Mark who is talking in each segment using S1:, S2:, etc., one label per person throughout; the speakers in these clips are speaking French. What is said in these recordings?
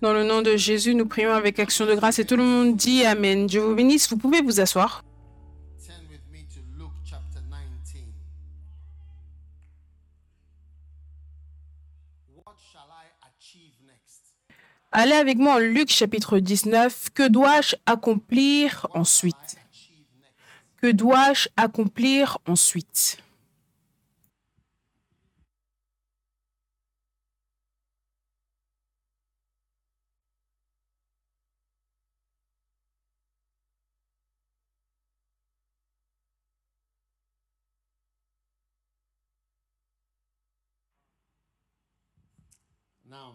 S1: Dans le nom de Jésus, nous prions avec action de grâce et tout le monde dit Amen. Dieu vous bénisse. Vous pouvez vous asseoir.
S2: Turn with me to Luke chapter 19. What shall I achieve next?
S1: Allez avec moi en Luc chapitre 19. Que dois-je accomplir ensuite? Que dois-je accomplir ensuite?
S2: Now,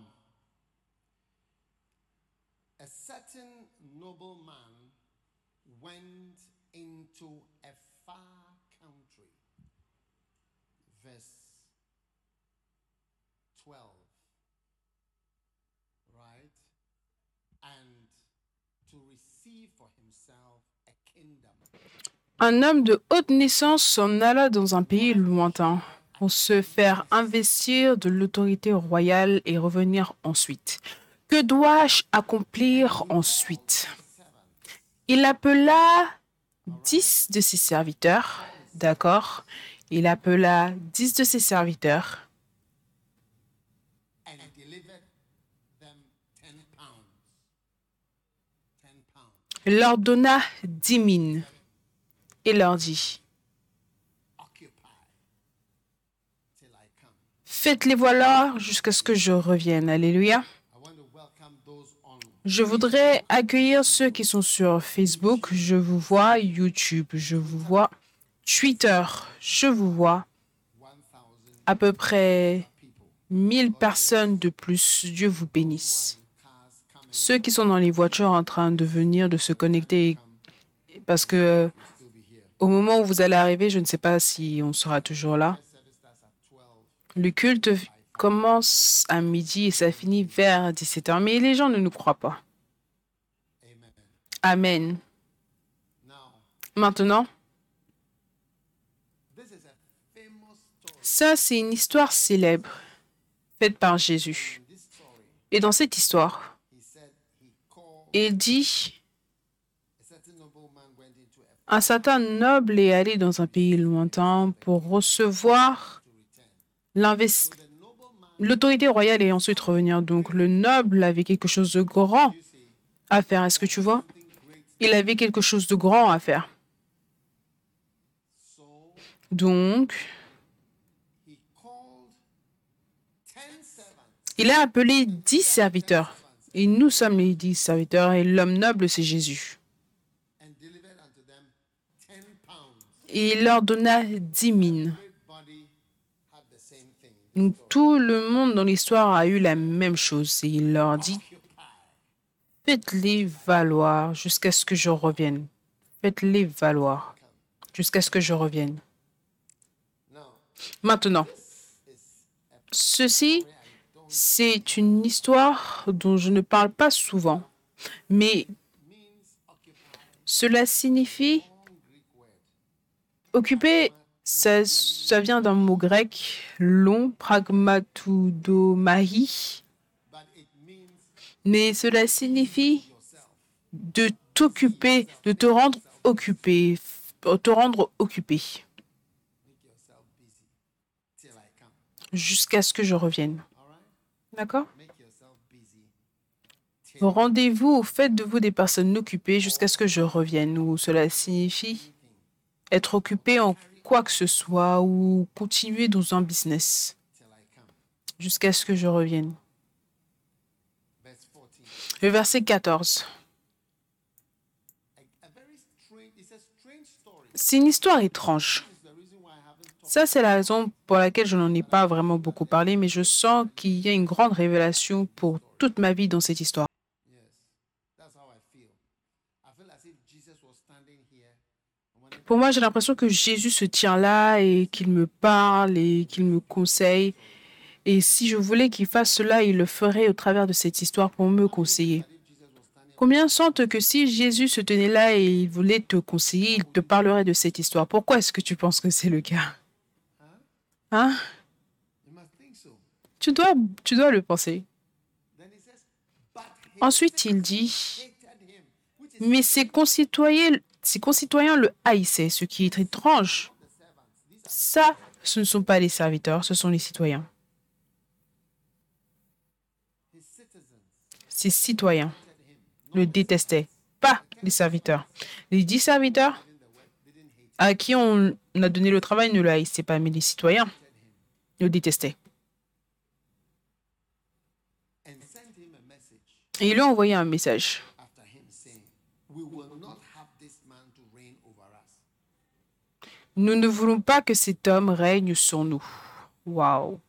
S2: a certain nobleman went into a far country. Verse 12. Right? And to receive for himself a kingdom.
S1: Un homme de haute naissance s'en alla dans un pays lointain pour se faire investir de l'autorité royale et revenir ensuite. Que dois-je accomplir ensuite? Il appela dix de ses serviteurs, d'accord? Il appela dix de ses serviteurs
S2: and delivered them 10 pounds. 10 pounds.
S1: leur donna dix mines et leur dit
S2: Occupy till I come.
S1: Faites-les voilà jusqu'à ce que je revienne. Alléluia. Je voudrais accueillir ceux qui sont sur Facebook. Je vous vois YouTube. Je vous vois Twitter. Je vous vois
S2: 1,000
S1: à peu près
S2: people.
S1: 1000 personnes de plus. Dieu vous bénisse. Ceux qui sont dans les voitures en train de venir, de se connecter, parce que
S2: here.
S1: au moment où vous allez arriver, je ne sais pas si on sera toujours là. Le culte commence à midi et ça finit vers 17h, mais les gens ne nous croient pas.
S2: Amen.
S1: Maintenant, ça c'est une histoire célèbre faite par Jésus. Et dans cette histoire, il dit, un certain noble est allé dans un pays lointain pour recevoir
S2: to return.
S1: l'invest-
S2: The nobleman,
S1: l'autorité royale et ensuite revenir. Donc le noble avait quelque chose de grand à faire. Est-ce que tu vois? Il avait quelque chose de grand à faire. Donc,
S2: he called 10 servants.
S1: il a appelé dix serviteurs. Et nous sommes les dix serviteurs et l'homme noble, c'est Jésus.
S2: and delivered unto them 10 pounds.
S1: Et il leur donna dix mines. Tout le monde dans l'histoire a eu la même chose. Et il leur dit, faites-les valoir jusqu'à ce que je revienne. Faites-les valoir jusqu'à ce que je revienne. Maintenant, ceci, c'est une histoire dont je ne parle pas souvent, mais cela signifie occuper. Ça, vient d'un mot grec long, pragmatoudomahi, mais cela signifie de t'occuper, de te rendre occupé, te rendre occupé. Jusqu'à ce que je revienne. D'accord? Rendez-vous, faites de vous des personnes occupées jusqu'à ce que je revienne, ou cela signifie être occupé en quoi que ce soit ou continuer dans un business jusqu'à ce que je revienne.
S2: Verse 14.
S1: Le verset 14.
S2: A, a very strange, it's a strange story.
S1: C'est une histoire étrange. Ça, c'est la raison pour laquelle je n'en ai pas vraiment beaucoup parlé, mais je sens qu'il y a une grande révélation pour toute ma vie dans cette histoire. Pour moi, j'ai l'impression que Jésus se tient là et qu'il me parle et qu'il me conseille. Et si je voulais qu'il fasse cela, il le ferait au travers de cette histoire pour me conseiller. Combien sentent que si Jésus se tenait là et il voulait te conseiller, il te parlerait de cette histoire? Pourquoi est-ce que tu penses que c'est le cas? Hein? Tu dois, tu dois le penser. Ensuite, il dit, mais ses concitoyens, ses concitoyens le haïssaient, ce qui est étrange. Ça, ce ne sont pas les serviteurs, ce sont les citoyens. Ses citoyens le détestaient, pas les serviteurs. Les dix serviteurs à qui on a donné le travail ne le haïssaient pas, mais les citoyens le détestaient.
S2: A
S1: Et ils lui ont envoyé un message. Nous ne voulons pas que cet homme règne sur nous. Waouh.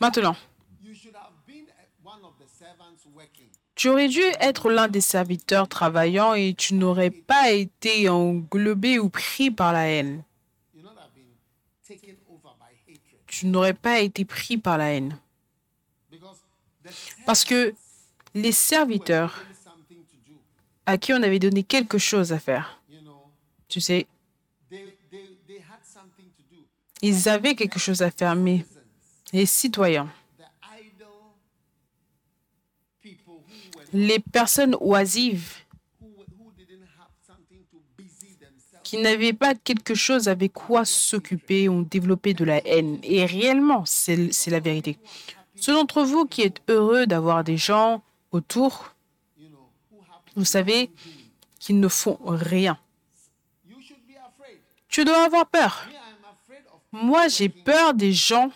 S1: Maintenant, tu aurais dû être l'un des serviteurs travaillant et tu n'aurais pas été englobé ou pris par la haine. Tu n'aurais pas été pris par la haine. Parce que les serviteurs à qui on avait donné quelque chose à faire, tu sais, ils avaient quelque chose à faire, mais les citoyens, les personnes oisives qui n'avaient pas quelque chose avec quoi s'occuper ont développé de la haine. Et réellement, c'est la vérité. Ceux d'entre vous qui êtes heureux d'avoir des gens autour, vous savez qu'ils ne font rien.
S2: you should be afraid.
S1: Tu dois avoir peur. Moi, j'ai peur des gens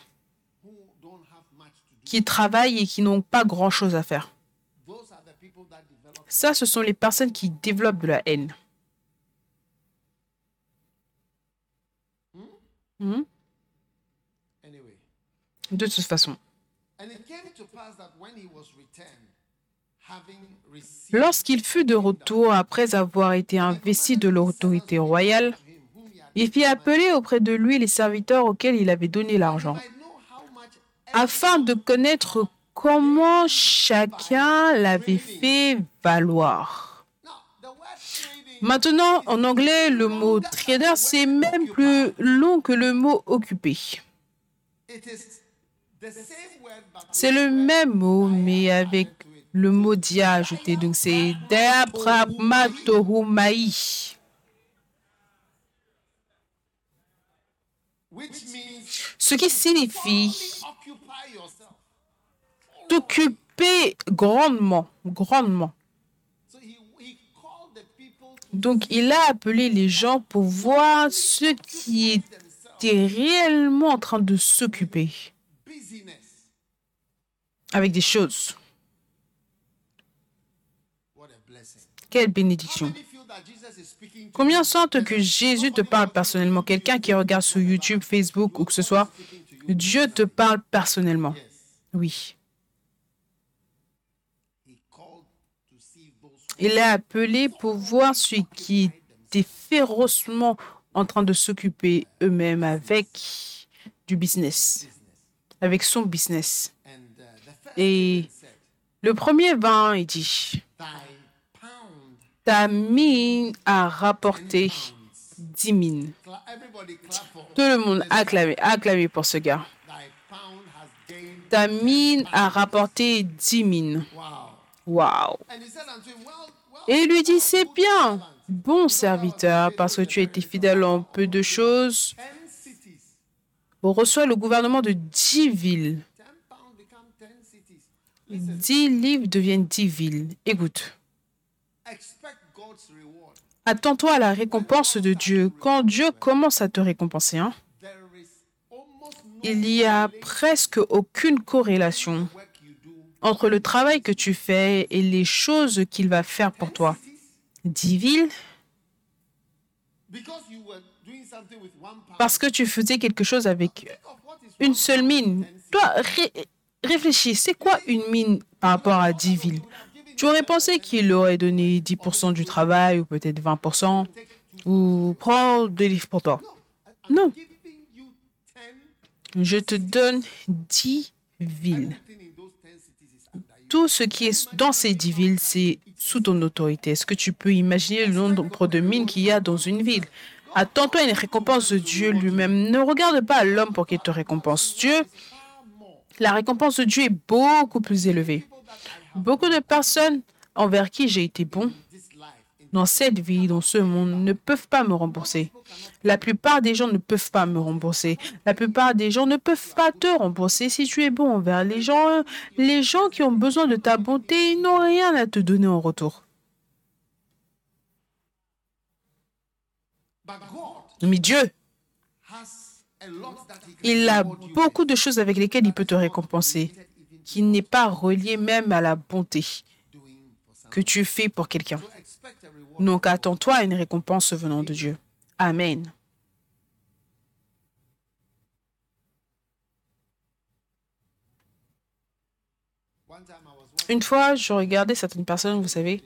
S1: qui travaillent et qui n'ont pas grand-chose à faire. Ça, ce sont les personnes qui développent de la haine. Mhm.
S2: Anyway,
S1: De toute façon. Lorsqu'il fut de retour après avoir été investi de l'autorité royale, il fit appeler auprès de lui les serviteurs auxquels il avait donné l'argent, afin de connaître comment chacun l'avait fait valoir. Maintenant, en anglais, le mot trader, c'est même plus long que le mot occupé. C'est le même mot, mais avec le mot dia ajouté. Donc, c'est Deaprapmatohumai, ce qui signifie t'occuper grandement, grandement. Donc, il a appelé les gens pour voir ceux qui étaient réellement en train de s'occuper avec des choses. Quelle bénédiction. Combien sentent que Jésus te parle personnellement? Quelqu'un qui regarde sur YouTube, Facebook ou que ce soit, Dieu te parle personnellement. Oui. Il a appelé pour voir ceux qui étaient férocement en train de s'occuper eux-mêmes avec du business, avec son business.
S2: uh,
S1: Et le premier vint et dit,
S2: Thy pound.
S1: ta mine a rapporté 10 mines. Tout le monde a acclamé, acclamé pour ce gars.
S2: thy pound has gained.
S1: Ta mine a rapporté 10 mines.
S2: Wow.
S1: Et il lui dit, c'est bien, bon serviteur, parce que tu as été fidèle en peu de choses. On reçoit le gouvernement de 10 villes.
S2: Ten pounds become ten cities.
S1: 10 livres deviennent 10 villes. Écoute. Attends-toi à la récompense de Dieu. Quand Dieu commence à te récompenser, hein, il n'y a presque aucune corrélation entre le travail que tu fais et les choses qu'il va faire pour toi. 10 villes,
S2: Because you were doing something with one pound.
S1: parce que tu faisais quelque chose avec une seule mine. Toi, ré- réfléchis, c'est quoi une mine par rapport à 10 villes Tu aurais pensé qu'il aurait donné 10% du travail ou peut-être 20% ou prends des livres pour toi. Non, je te donne 10 villes. Tout ce qui est dans ces 10 villes, c'est sous ton autorité. Est-ce que tu peux imaginer le nombre de mines qu'il y a dans une ville? Attends-toi à une récompense de Dieu lui-même. Ne regarde pas l'homme pour qu'il te récompense. Dieu, la récompense de Dieu est beaucoup plus élevée. Beaucoup de personnes envers qui j'ai été bon dans cette vie, dans ce monde, ne peuvent pas me rembourser. La plupart des gens ne peuvent pas me rembourser. La plupart des gens ne peuvent pas te rembourser si tu es bon envers les gens. Les gens qui ont besoin de ta bonté n'ont rien à te donner en retour. Mais Dieu, il a beaucoup de choses avec lesquelles il peut te récompenser, qui n'est pas relié même à la bonté que tu fais pour quelqu'un. Donc attends-toi une récompense venant de Dieu. Amen. Une fois, je regardais certaines personnes, vous savez,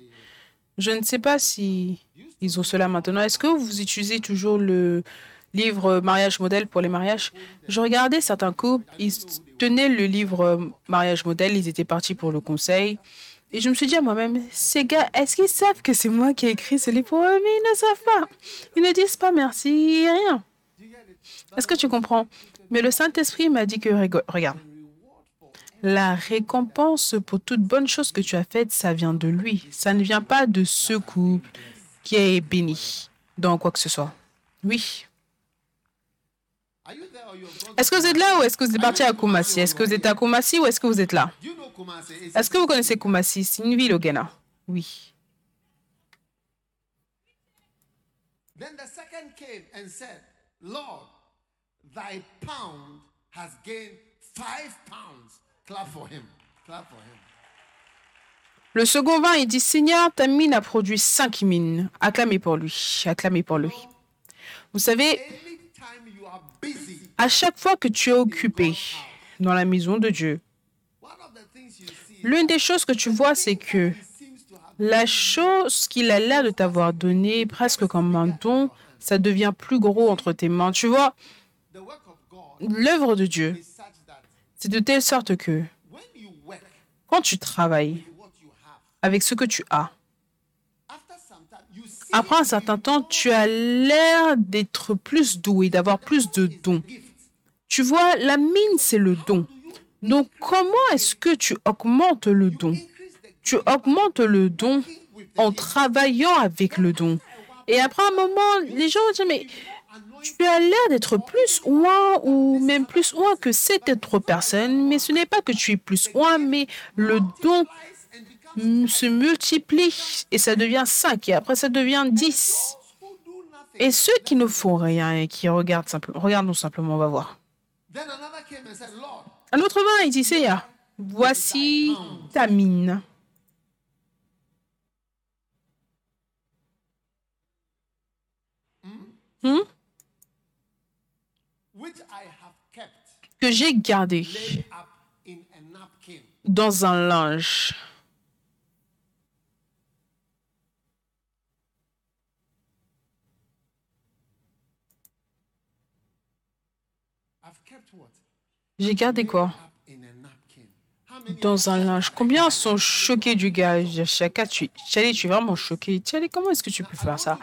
S1: je ne sais pas si ils ont cela maintenant. Est-ce que vous utilisez toujours le livre Mariage modèle pour les mariages Je regardais certains couples, ils tenaient le livre Mariage modèle, ils étaient partis pour le conseil. Et je me suis dit à moi-même, ces gars, est-ce qu'ils savent que c'est moi qui ai écrit ce livre? Pour Mais ils ne savent pas. Ils ne disent pas merci, rien. Est-ce que tu comprends? Mais le Saint-Esprit m'a dit que, regarde, la récompense pour toute bonne chose que tu as faite, ça vient de lui. Ça ne vient pas de ce couple qui est béni dans quoi que ce soit. Oui. Est-ce que vous êtes là ou est-ce que vous êtes parti à Kumasi? Est-ce que vous êtes à Kumasi ou est-ce que vous êtes là? Est-ce que vous connaissez Kumasi? C'est une ville au Ghana. Oui.
S2: Then the second came and said, Lord, thy pound has gained five pounds. Clap for him. Clap for him.
S1: Le second vint et dit Seigneur, ta mine a produit cinq mines. Acclamez pour lui. Acclamez pour lui. Vous savez, à chaque fois que tu es occupé dans la maison de Dieu, l'une des choses que tu vois, c'est que la chose qu'il a l'air de t'avoir donnée, presque comme un don, ça devient plus gros entre tes mains. Tu vois, l'œuvre de Dieu, c'est de telle sorte que quand tu travailles avec ce que tu as, après un certain temps, tu as l'air d'être plus doué, d'avoir plus de dons. Tu vois, la mine, c'est le don. Donc, comment est-ce que tu augmentes le don? Tu augmentes le don en travaillant avec le don. Et après un moment, les gens dire, mais tu as l'air d'être plus loin ou même plus loin que cette autre personne, mais ce n'est pas que tu es plus loin, mais le don se multiplie et ça devient 5 et après ça devient 10.
S2: who do nothing.
S1: Et ceux qui ne font rien et qui regardent simplement, regardons simplement, on va voir. Un autre vin, il dit, Seigneur, voici ta mine.
S2: kept
S1: que j'ai gardé dans un linge. J'ai gardé quoi? Dans un linge. Combien sont choqués du gars? Chaka, tu, tu es vraiment choqué. Charlie, comment est-ce que tu peux faire ça?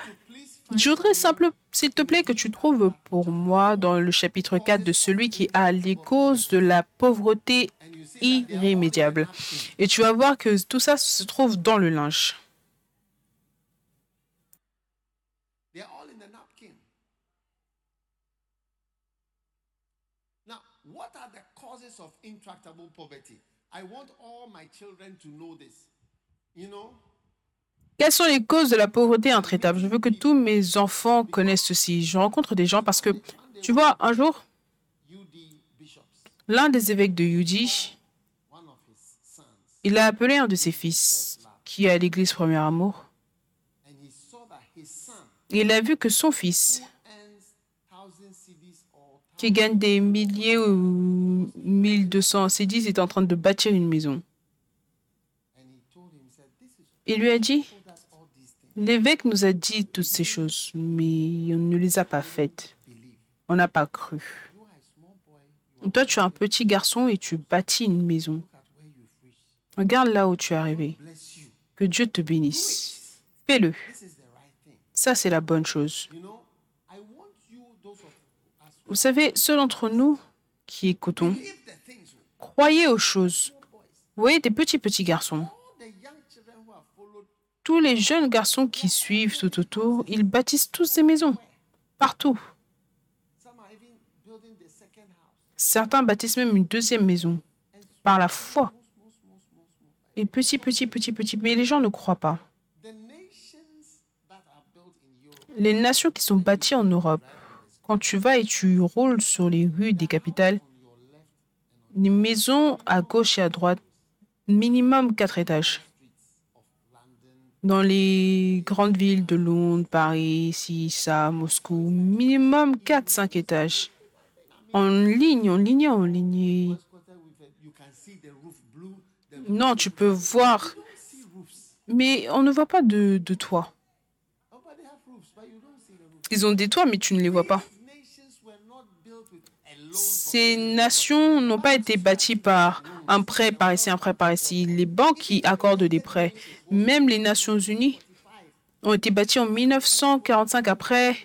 S1: Je voudrais simplement, s'il te plaît, que tu trouves pour moi dans le chapitre 4 de celui qui a les causes de la pauvreté irrémédiable. Et tu vas voir que tout ça se trouve dans le linge.
S2: The causes of intractable poverty? I want all my children to know this. You know,
S1: Quelles sont les causes de la pauvreté intraitable Je veux que tous mes enfants connaissent ceci. Je rencontre des gens parce que, tu vois, un jour, l'un des évêques de Yudi, il a appelé un de ses fils qui est à l'église Premier Amour. il a vu que son fils, qui gagne des milliers ou 1200 cédis, est en train de bâtir une maison. Il lui a dit, l'évêque nous a dit toutes ces choses, mais on ne les a pas faites. On n'a pas cru. Toi, tu es un petit garçon et tu bâtis une maison. Regarde là où tu es arrivé. Que Dieu te bénisse. Fais-le. Ça, c'est la bonne chose.
S2: You know, I want you, those of us who
S1: Vous savez, ceux d'entre nous qui écoutons, croyez aux choses. Vous voyez, des petits, petits garçons. Tous les jeunes garçons qui suivent tout autour, ils bâtissent tous des maisons. Partout. Certains bâtissent même une deuxième maison. Par la foi. Et petit, petit, petit, petit. Mais les gens ne croient pas. Les nations qui sont bâties en Europe, quand tu vas et tu roules sur les rues des capitales, les maisons à gauche et à droite, minimum quatre étages. Dans les grandes villes de Londres, Paris, ici, ça, Moscou, minimum 4-5 étages. En ligne, en ligne, en ligne. Non, tu peux voir, mais on ne voit pas de, de toit. Ils ont des toits, mais tu ne les vois pas. Ces nations n'ont pas été bâties par un prêt par ici, un prêt par ici. Les banques qui accordent des prêts, même les Nations Unies, ont été bâties en 1945 après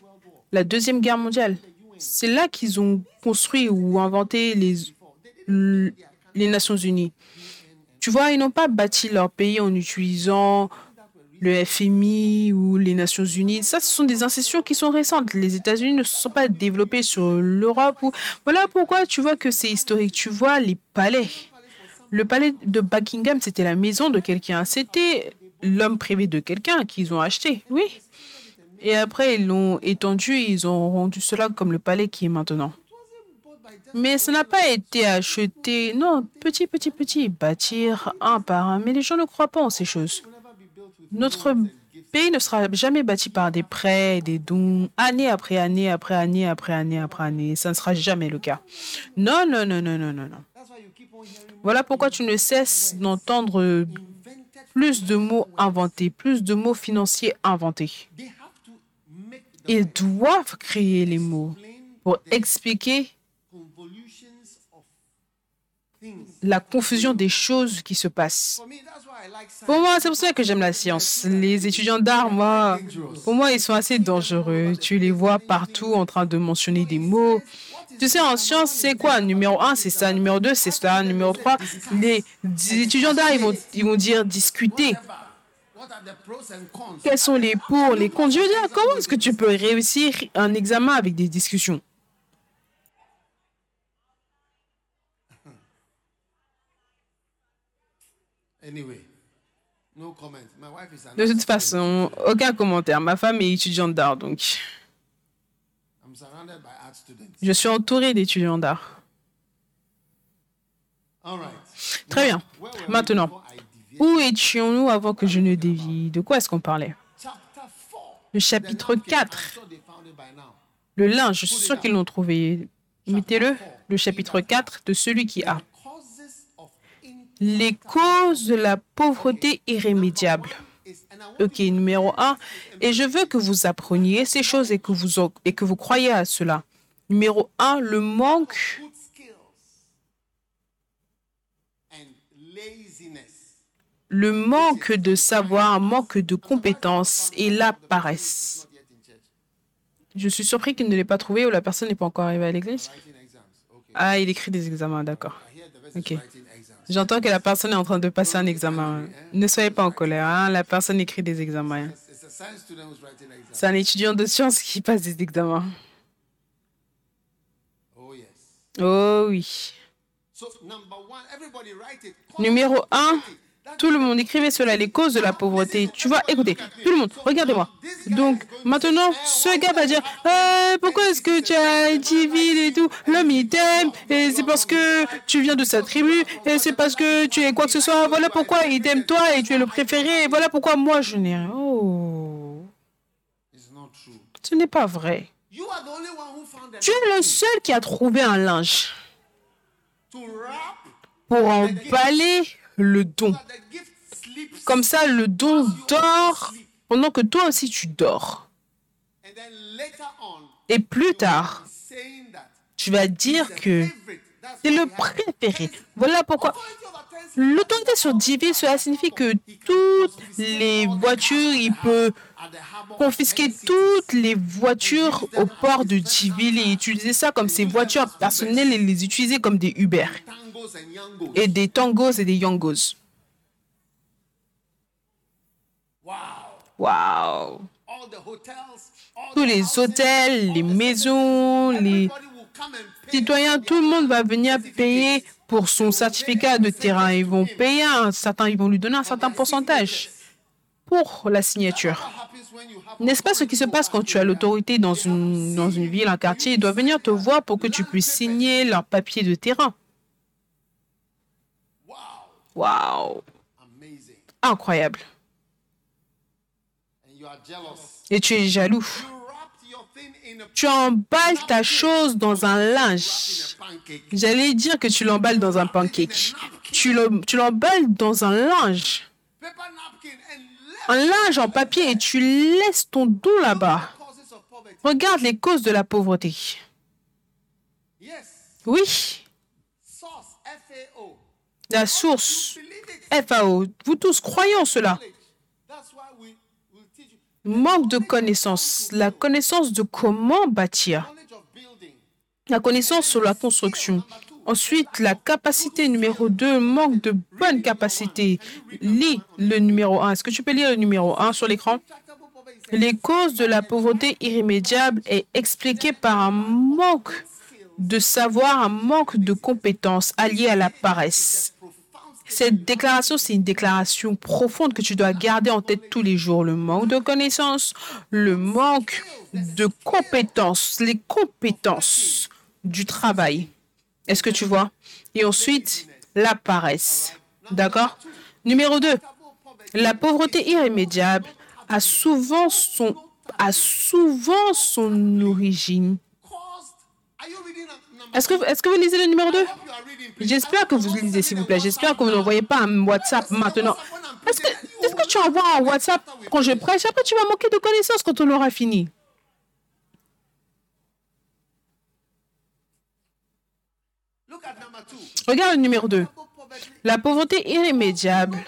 S1: la Deuxième Guerre mondiale. C'est là qu'ils ont construit ou inventé les, Nations Unies. Tu vois, ils n'ont pas bâti leur pays en utilisant le FMI ou les Nations Unies. Ça, ce sont des institutions qui sont récentes. Les États-Unis ne se sont pas développés sur l'Europe. Ou... Voilà pourquoi tu vois que c'est historique. Tu vois les palais. Le palais de Buckingham, c'était la maison de quelqu'un. C'était l'homme privé de quelqu'un qu'ils ont acheté. Oui. Et après, ils l'ont étendu. Ils ont rendu cela comme le palais qui est maintenant. Mais ça n'a pas été acheté. Non, petit, petit, petit. Bâtir un par un. Mais les gens ne croient pas en ces choses. Notre pays ne sera jamais bâti par des prêts, des dons, année après année, après année, après année, après année. Ça ne sera jamais le cas. Non, non, non, non, non, non, non. Voilà pourquoi tu ne cesses d'entendre plus de mots inventés, plus de mots financiers inventés. Ils doivent créer les mots pour expliquer la confusion des choses qui se passent. Pour moi, c'est pour ça que j'aime la science. Les étudiants d'art, moi, pour moi, ils sont assez dangereux. Tu les vois partout en train de mentionner des mots. Tu sais, en science, c'est quoi? Numéro 1, c'est ça. Numéro 2, c'est ça. Numéro 3, les étudiants d'art, ils vont, ils vont dire discuter. Quels sont les pour, les contre? Je veux dire, comment est-ce que tu peux réussir un examen avec des discussions?
S2: Anyway,
S1: De toute façon, aucun commentaire. Ma femme est étudiante d'art, donc je suis entourée d'étudiants d'art. Très bien. Maintenant, où étions-nous avant que je ne dévie? De quoi est-ce qu'on parlait?
S2: Chapter 4.
S1: Le chapitre 4.
S2: I'm sure they found it by now.
S1: Le linge, je suis sûr qu'ils l'ont trouvé. Mettez-le, le chapitre 4 de celui qui a. Les causes de la pauvreté irrémédiable. Ok, numéro 1. Et je veux que vous appreniez ces choses et que vous, et que vous croyez à cela. Numéro 1, le manque, le manque de savoir, manque de compétences et la paresse. Je suis surpris qu'il ne l'ait pas trouvé ou la personne n'est pas encore arrivée à l'église. Ah, il écrit des examens, d'accord. Ok. J'entends que la personne est en train de passer un examen. Ne soyez pas en colère, hein, la personne écrit des examens. C'est un étudiant de sciences qui passe des examens.
S2: Oh yes.
S1: Oh oui.
S2: So number one, everybody write it.
S1: Numéro 1, tout le monde écrivait cela, les causes de la pauvreté. Tu vois, écoutez, tout le monde, regardez-moi. Donc, maintenant, ce gars va dire Euh, Pourquoi est-ce que tu as été vil et tout? L'homme, il t'aime, et c'est parce que tu viens de sa tribu, et c'est parce que tu es quoi que ce soit. Voilà pourquoi il t'aime toi, et tu es le préféré, et voilà pourquoi moi je n'ai rien. Oh, ce n'est pas vrai. Tu es le seul qui a trouvé un linge pour emballer le don. Comme ça, le don dort pendant que toi aussi tu dors. Et plus tard, tu vas dire que C'est le préféré. Voilà pourquoi l'autorité sur 10 villes, cela signifie que toutes les voitures, il peut confisquer toutes les voitures au port de 10 villes et utiliser ça comme ses voitures personnelles et les utiliser comme des Uber et des Tangos et des Yangos.
S2: Wow.
S1: Tous les hôtels, les maisons, les citoyens, tout le monde va venir payer pour son certificat de terrain. Ils vont payer un certain, ils vont lui donner un certain pourcentage pour la signature. N'est-ce pas ce qui se passe quand tu as l'autorité dans une, dans une ville, un quartier? Ils doivent venir te voir pour que tu puisses signer leur papier de terrain.
S2: wow,
S1: Waouh. Incroyable. Et tu es jaloux. Tu emballes ta chose dans un linge. J'allais dire que tu l'emballes dans un pancake. Tu le- tu l'emballes dans un linge. Un linge en papier et tu laisses ton dos là-bas. Regarde les causes de la pauvreté. Oui, la source. FAO. Vous tous croyez en cela. Manque de connaissances. La connaissance de comment bâtir. La connaissance sur la construction. Ensuite, la capacité numéro 2, manque de bonne capacité. Lis le numéro 1. Est-ce que tu peux lire le numéro 1 sur l'écran? Les causes de la pauvreté irrémédiable est expliquée par un manque de savoir, un manque de compétences alliées à la paresse. Cette déclaration, c'est une déclaration profonde que tu dois garder en tête tous les jours. Le manque de connaissances, le manque de compétences, les compétences du travail. Est-ce que tu vois? Et ensuite, la paresse. D'accord? Numéro 2. La pauvreté irrémédiable a souvent son, origine. Est-ce que, est que vous lisez le numéro 2 J'espère que vous lisez, s'il vous plaît. J'espère que vous n'envoyez pas un WhatsApp maintenant. Est-ce que, est-ce que tu envoies un WhatsApp quand je prêche? Après, tu vas manquer de connaissances quand on aura fini. Regarde le numéro 2.
S2: Poverty
S1: La pauvreté irrémédiable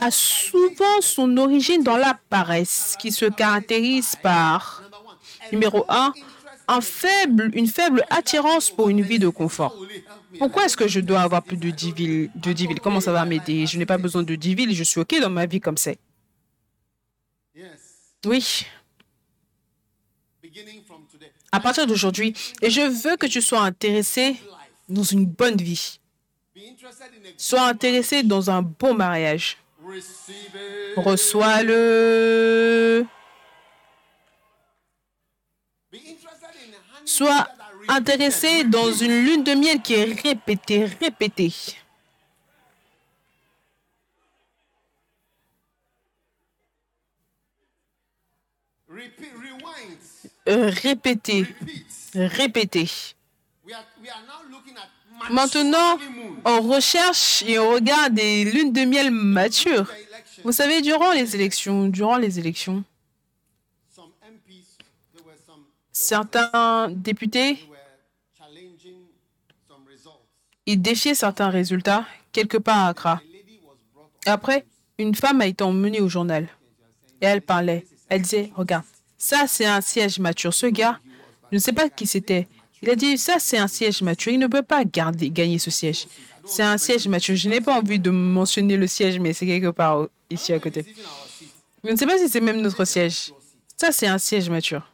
S1: a souvent son origine dans la paresse qui se caractérise par, numéro 1, faible, une faible attirance pour une vie de confort. Pourquoi est-ce que je dois avoir plus de 10 villes, de 10 villes? Comment ça va m'aider? Je n'ai pas besoin de 10 villes, je suis OK dans ma vie comme c'est. Oui, à partir d'aujourd'hui, et je veux que tu sois intéressé dans une bonne vie. Sois intéressé dans un bon mariage. Reçois-le.
S2: Be interested repeated.
S1: intéressé dans une lune de miel qui est répétée, répétée. Euh,
S2: at mature
S1: Maintenant, on recherche et on regarde des lunes de miel matures. Vous savez, durant les élections, durant les élections, certains députés, ils défiaient certains résultats quelque part à Accra. Après, une femme a été emmenée au journal et elle parlait. Elle disait, regarde, ça c'est un siège mature. Ce gars, je ne sais pas qui c'était. Il a dit, ça c'est un siège mature. Il ne peut pas gagner ce siège. C'est un siège mature. Je n'ai pas envie de mentionner le siège, mais c'est quelque part ici à côté. Je ne sais pas si c'est même notre siège. Ça c'est un siège. Mature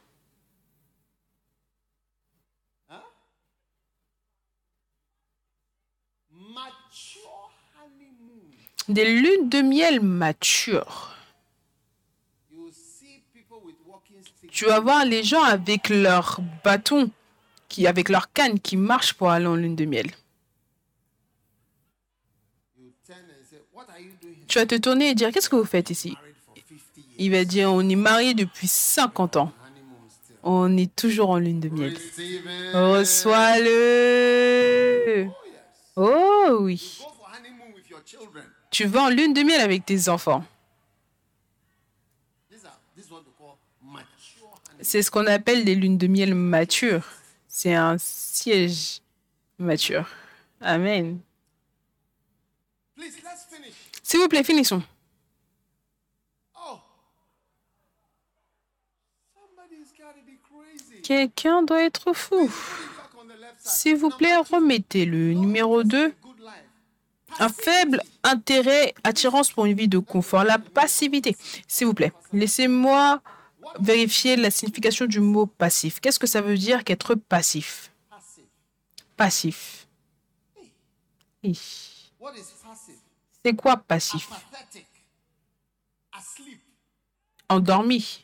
S1: Des lunes de miel matures. Tu vas voir les gens avec leur bâton, qui, avec leur canne qui marchent pour aller en lune de miel. Tu vas te tourner et dire, qu'est-ce que vous faites ici?
S2: Married for 50 years.
S1: Il va dire, on est mariés depuis 50 ans. On est toujours en lune de miel. Reçois-le. Oh oui. Tu vas en lune de miel avec tes enfants.
S2: These are this is what we call mature honeymoon.
S1: C'est ce qu'on appelle des lunes de miel matures. C'est un siège mature. Amen.
S2: Please, let's finish.
S1: S'il vous plaît, finissons.
S2: Oh.
S1: Quelqu'un doit être fou. S'il vous plaît, remettez le numéro 2. Un faible intérêt, attirance pour une vie de confort. La passivité. S'il vous plaît, laissez-moi vérifier la signification du mot passif. Qu'est-ce que ça veut dire qu'être passif? Passif. C'est quoi passif? Endormi.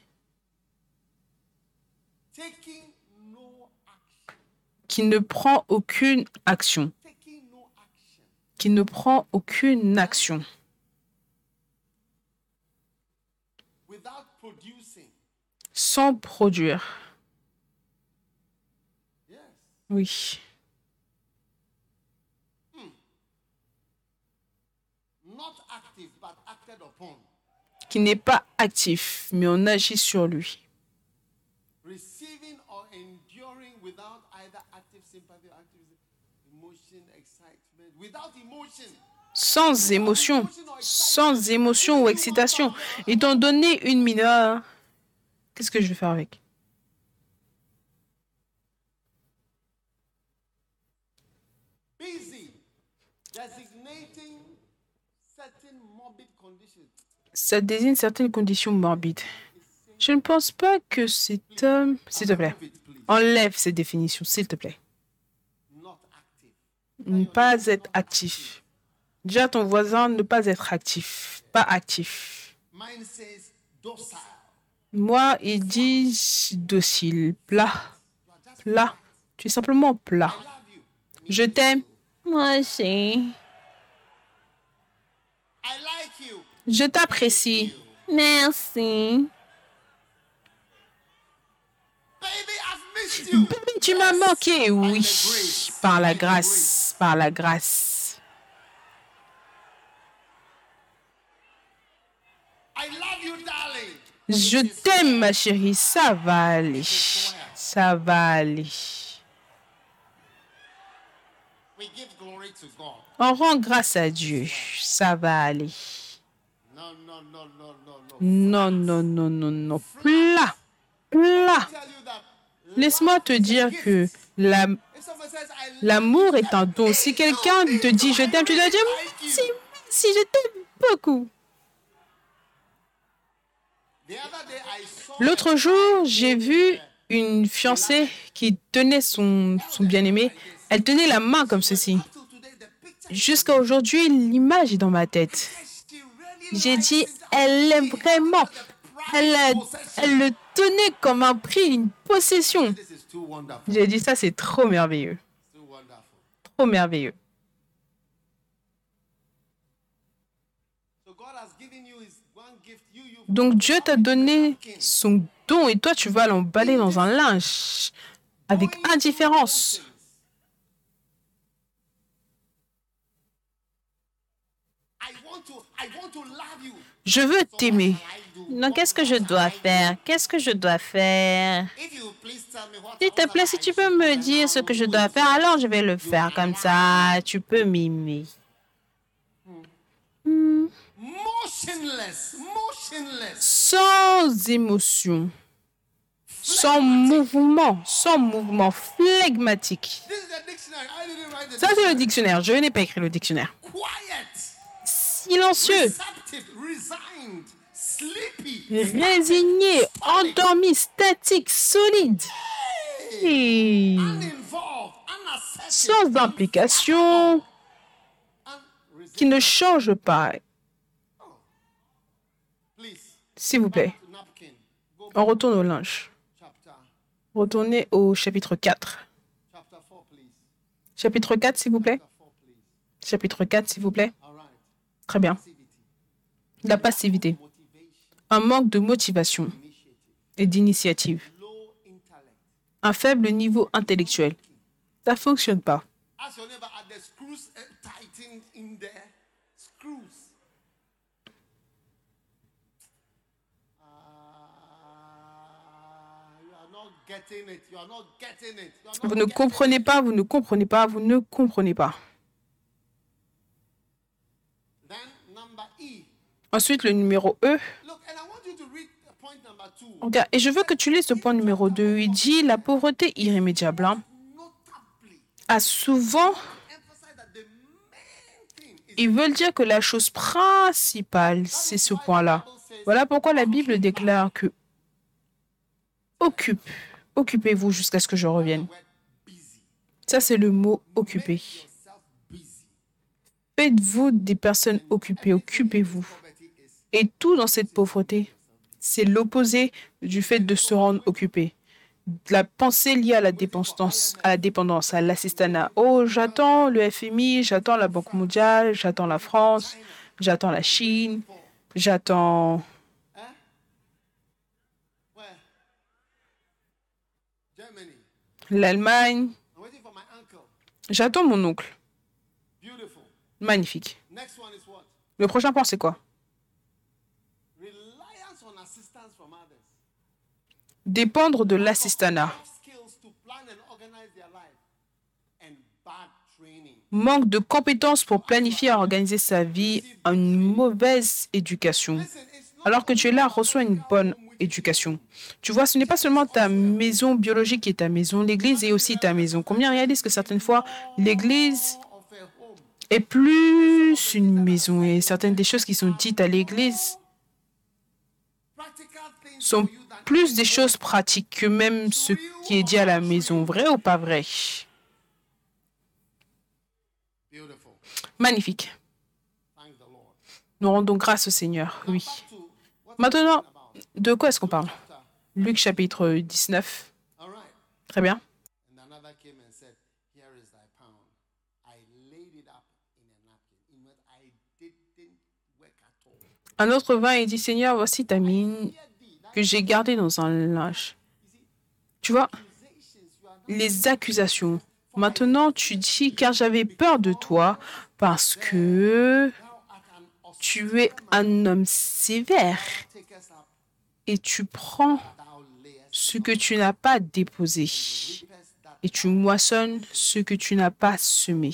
S1: Qui ne prend aucune action. Qui ne prend aucune action. Sans produire. Oui.
S2: Upon.
S1: Qui n'est pas actif, mais on agit sur lui.
S2: Receiving or enduring without either active sympathy or active emotion, excitement. Without emotion.
S1: sans émotion, sans émotion ou excitation, étant donné une mineure. Qu'est-ce que je vais faire avec? Ça désigne certaines conditions morbides. Je ne pense pas que cet homme... S'il te plaît, enlève cette définition, s'il te plaît. Ne pas être actif. Dis à ton voisin ne pas être actif, pas actif.
S2: Mine says docile.
S1: Moi, il dit docile, plat, plat. Tu es simplement plat. Je t'aime.
S3: Moi aussi.
S2: I like you.
S1: Je t'apprécie.
S3: Merci.
S2: Baby, I've missed you.
S1: Tu m'as manqué, oui. Par la grâce, par la grâce. Je t'aime, ma chérie. Ça va aller. Ça va aller. On rend grâce à Dieu. Ça va aller.
S2: No, no, no, no, no, no.
S1: Non, non, non, non, non. Plat. Plat. Laisse-moi te dire que l'amour est un don. Si quelqu'un te dit je t'aime, tu dois dire si, si je t'aime beaucoup. L'autre jour, j'ai vu une fiancée qui tenait son, son bien-aimé. Elle tenait la main comme ceci. Jusqu'à aujourd'hui, l'image est dans ma tête. J'ai dit,
S2: it.
S1: elle l'aime vraiment. Elle, elle le tenait comme un prix, une possession. J'ai dit, ça, c'est trop merveilleux. Trop merveilleux. Donc Dieu t'a donné son don et toi, tu vas l'emballer dans un linge avec indifférence. Je veux t'aimer.
S3: Donc, qu'est-ce que je dois faire? Qu'est-ce que je dois faire? S'il te plaît, si tu peux me dire ce que je dois faire, alors je vais le faire comme ça. Tu peux m'aimer.
S2: motionless, motionless.
S1: Sans émotion, sans mouvement, sans mouvement, flegmatique. Ça, c'est le dictionnaire. Je n'ai pas écrit le dictionnaire. Silencieux. Résigné, endormi, statique, solide. Et sans implication, qui ne change pas.
S2: Please,
S1: S'il vous plaît, on retourne au linge. Retournez au chapitre 4.
S2: chapter four, please.
S1: Chapitre 4, s'il vous plaît. Chapitre 4, s'il vous plaît. Très bien. La passivité. Un manque de motivation et d'initiative. Un faible niveau intellectuel. Ça fonctionne pas.
S2: Ask your neighbor, are the screws tightened in there? Screws. You are not not getting it. You are not getting it. You are not
S1: Vous ne comprenez pas, vous ne comprenez pas, vous ne comprenez pas. Ensuite, le numéro E. Et je veux que tu lises le point numéro 2. Il dit la pauvreté irrémédiable hein, a souvent, ils veulent dire que la chose principale, c'est ce point-là. Voilà pourquoi la Bible déclare que occupe, occupez-vous jusqu'à ce que je revienne. Ça, c'est le mot
S2: busy.
S1: Faites-vous des personnes occupées, occupez-vous. Et tout dans cette pauvreté, c'est l'opposé du fait de se rendre occupé. La pensée liée à la dépendance, à la dépendance, à l'assistanat. Oh, j'attends le FMI, j'attends la Banque mondiale, j'attends la France, j'attends la Chine, j'attends l'Allemagne, j'attends mon oncle. Magnifique. Le prochain point, c'est quoi? Dépendre de l'assistanat. Manque de compétences pour planifier et organiser sa vie, une mauvaise éducation. Alors que tu es là, reçois une bonne éducation. Tu vois, ce n'est pas seulement ta maison biologique qui est ta maison, l'église est aussi ta maison. Combien réalisent que certaines fois, l'église est plus une maison et certaines des choses qui sont dites à l'église sont plus des choses pratiques que même ce qui est dit à la maison. Vrai ou pas vrai? Magnifique. Nous rendons grâce au Seigneur. Oui. Maintenant, de quoi est-ce qu'on parle? Luc chapitre 19.
S2: All right.
S1: Très bien. Un autre vint et dit, Seigneur, voici ta mine que j'ai gardée dans un linge. Tu vois, les accusations. Maintenant, tu dis, car j'avais peur de toi, parce que tu es un homme sévère et tu prends ce que tu n'as pas déposé et tu moissonnes ce que tu n'as pas semé.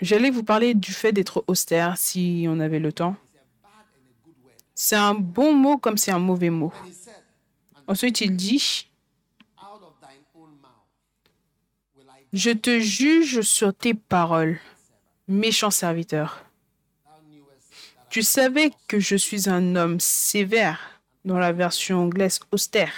S1: J'allais vous parler du fait d'être austère si on avait le temps.
S2: It's a bad and a good word.
S1: C'est un bon mot comme c'est un mauvais mot. Ensuite, il dit, Je te juge sur tes paroles, méchant serviteur. Tu savais que je suis un homme sévère, dans la version anglaise austère.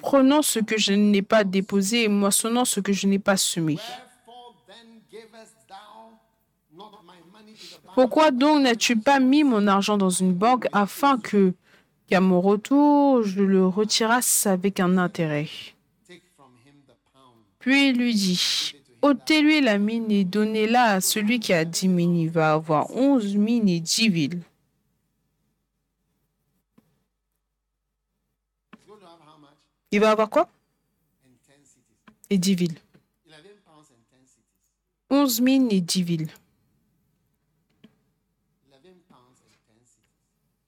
S1: Prenant ce que je n'ai pas déposé et moissonnant ce que je n'ai pas semé. Pourquoi donc n'as-tu pas mis mon argent dans une banque afin que, qu'à mon retour, je le retirasse avec un intérêt? Puis il lui dit, ôtez-lui la mine et donnez-la à celui qui a dix mines. Il va avoir onze mines et dix villes. Il va avoir quoi? Et dix villes. Onze mines et dix villes.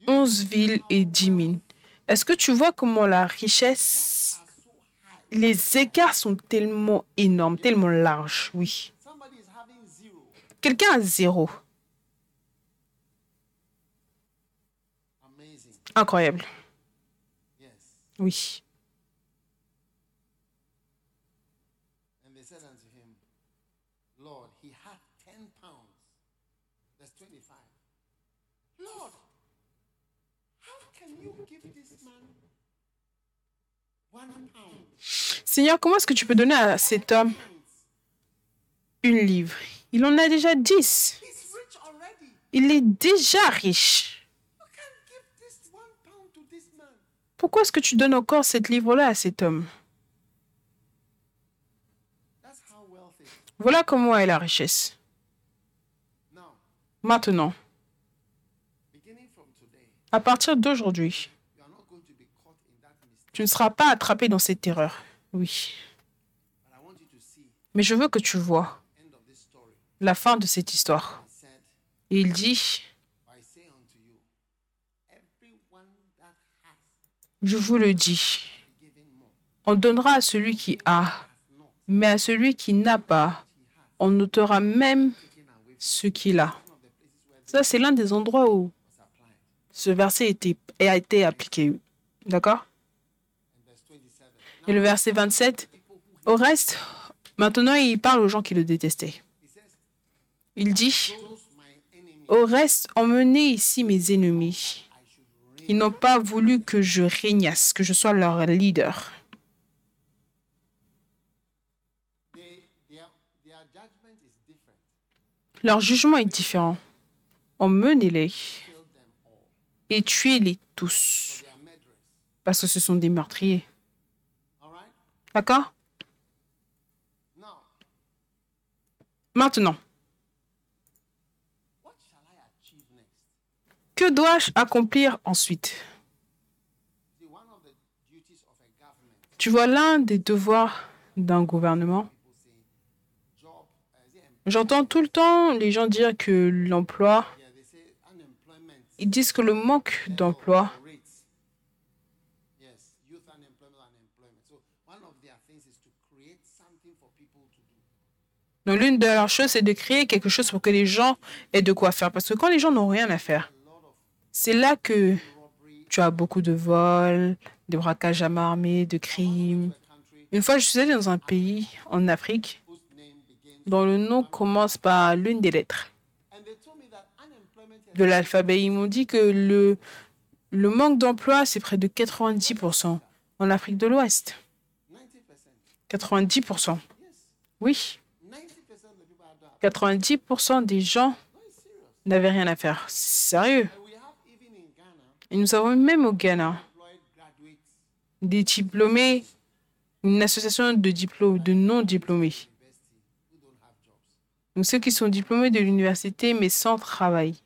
S1: 11 villes et 10 mines. Est-ce que tu vois comment la richesse, les écarts sont tellement énormes, tellement larges, oui. Quelqu'un a zéro. Incroyable. Oui. Seigneur, comment est-ce que tu peux donner à cet homme une livre? Il en a déjà dix. Il est déjà riche. Pourquoi est-ce que tu donnes encore cette livre-là à cet homme? Voilà comment est la richesse. Maintenant, à partir d'aujourd'hui, tu ne seras pas attrapé dans cette erreur. Oui. Mais je veux que tu vois la fin de cette histoire. Et il dit, je vous le dis, on donnera à celui qui a, mais à celui qui n'a pas, on ôtera même ce qu'il a. Ça, c'est l'un des endroits où ce verset a été appliqué. D'accord?
S2: And verse 27.
S1: Et le verset 27, au reste, maintenant, il parle aux gens qui le détestaient. Il dit, au reste, emmenez ici mes ennemis. Ils n'ont pas voulu que je régnasse, que je sois leur leader. Leur jugement est différent. Emmenez-les et tuez-les tous, parce que ce sont des meurtriers. D'accord? Maintenant, que dois-je accomplir ensuite? Tu vois l'un des devoirs d'un gouvernement. J'entends tout le temps les gens dire que l'emploi, ils disent que le manque d'emploi, donc l'une de leurs choses, c'est de créer quelque chose pour que les gens aient de quoi faire. Parce que quand les gens n'ont rien à faire, c'est là que tu as beaucoup de vols, des braquages à main armée, de crimes. Une fois, je suis allée dans un pays en Afrique dont le nom commence par l'une des lettres de l'alphabet. Ils m'ont dit que le, le manque d'emploi, c'est près de 90% en Afrique de l'Ouest.
S2: 90%.
S1: 90%.
S2: Yes.
S1: Oui,
S2: 90% of the people are doing
S1: 90% des gens n'avaient rien à faire. Sérieux? Et nous avons même au Ghana des diplômés, une association de diplômes, de non-diplômés. Donc ceux qui sont diplômés de l'université mais sans travail.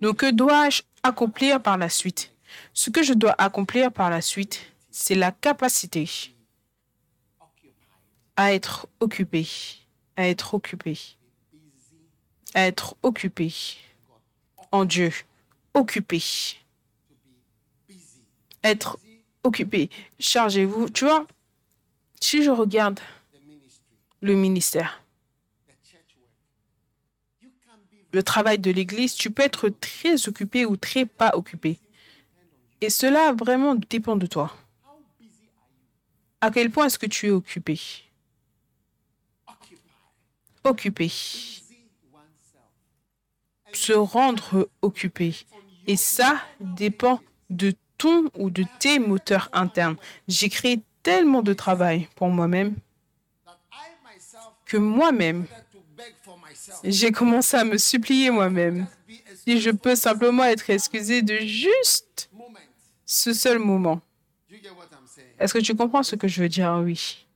S1: Donc que dois-je accomplir par la suite? Ce que je dois accomplir par la suite, c'est la capacité à être occupé, à être occupé, à être occupé en Dieu, occupé, être occupé. Chargez-vous. Tu vois, si je regarde le ministère, le travail de l'Église, tu peux être très occupé ou très pas occupé. Et cela vraiment dépend de toi. À quel point est-ce que tu es occupé? Occupé. Se rendre occupé. Et ça dépend de ton ou de tes moteurs internes. J'ai créé tellement de travail pour moi-même que moi-même, j'ai commencé à me supplier moi-même. Si je peux simplement être excusé de juste. Ce seul moment. Est-ce que tu comprends ce que je veux dire? Oui.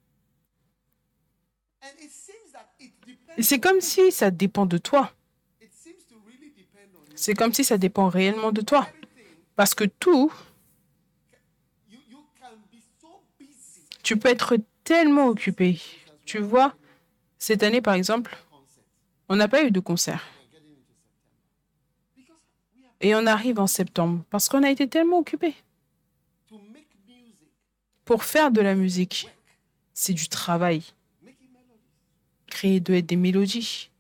S2: Depends.
S1: Et c'est comme si ça dépend de toi. C'est comme si ça dépend réellement de toi. Parce que tout, tu peux être tellement occupé. Tu vois, cette année, par exemple, on n'a pas eu de concert. Et on arrive en septembre parce qu'on a été tellement occupé.
S2: to make music,
S1: Pour faire de la musique, c'est du travail. Créer des mélodies.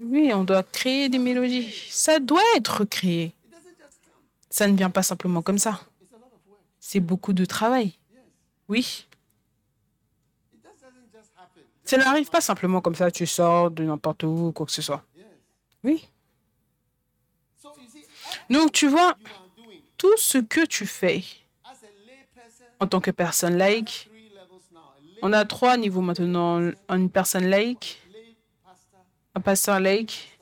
S1: Oui, on doit créer des mélodies. Ça doit être créé. Ça ne vient pas simplement comme ça. C'est beaucoup de travail. Oui. Ça n'arrive pas simplement comme ça, tu sors de n'importe où quoi que ce soit. Oui. Donc, tu vois, tout ce que tu fais en tant que personne laïque, on a trois niveaux maintenant. Une personne laïque, un pasteur laïque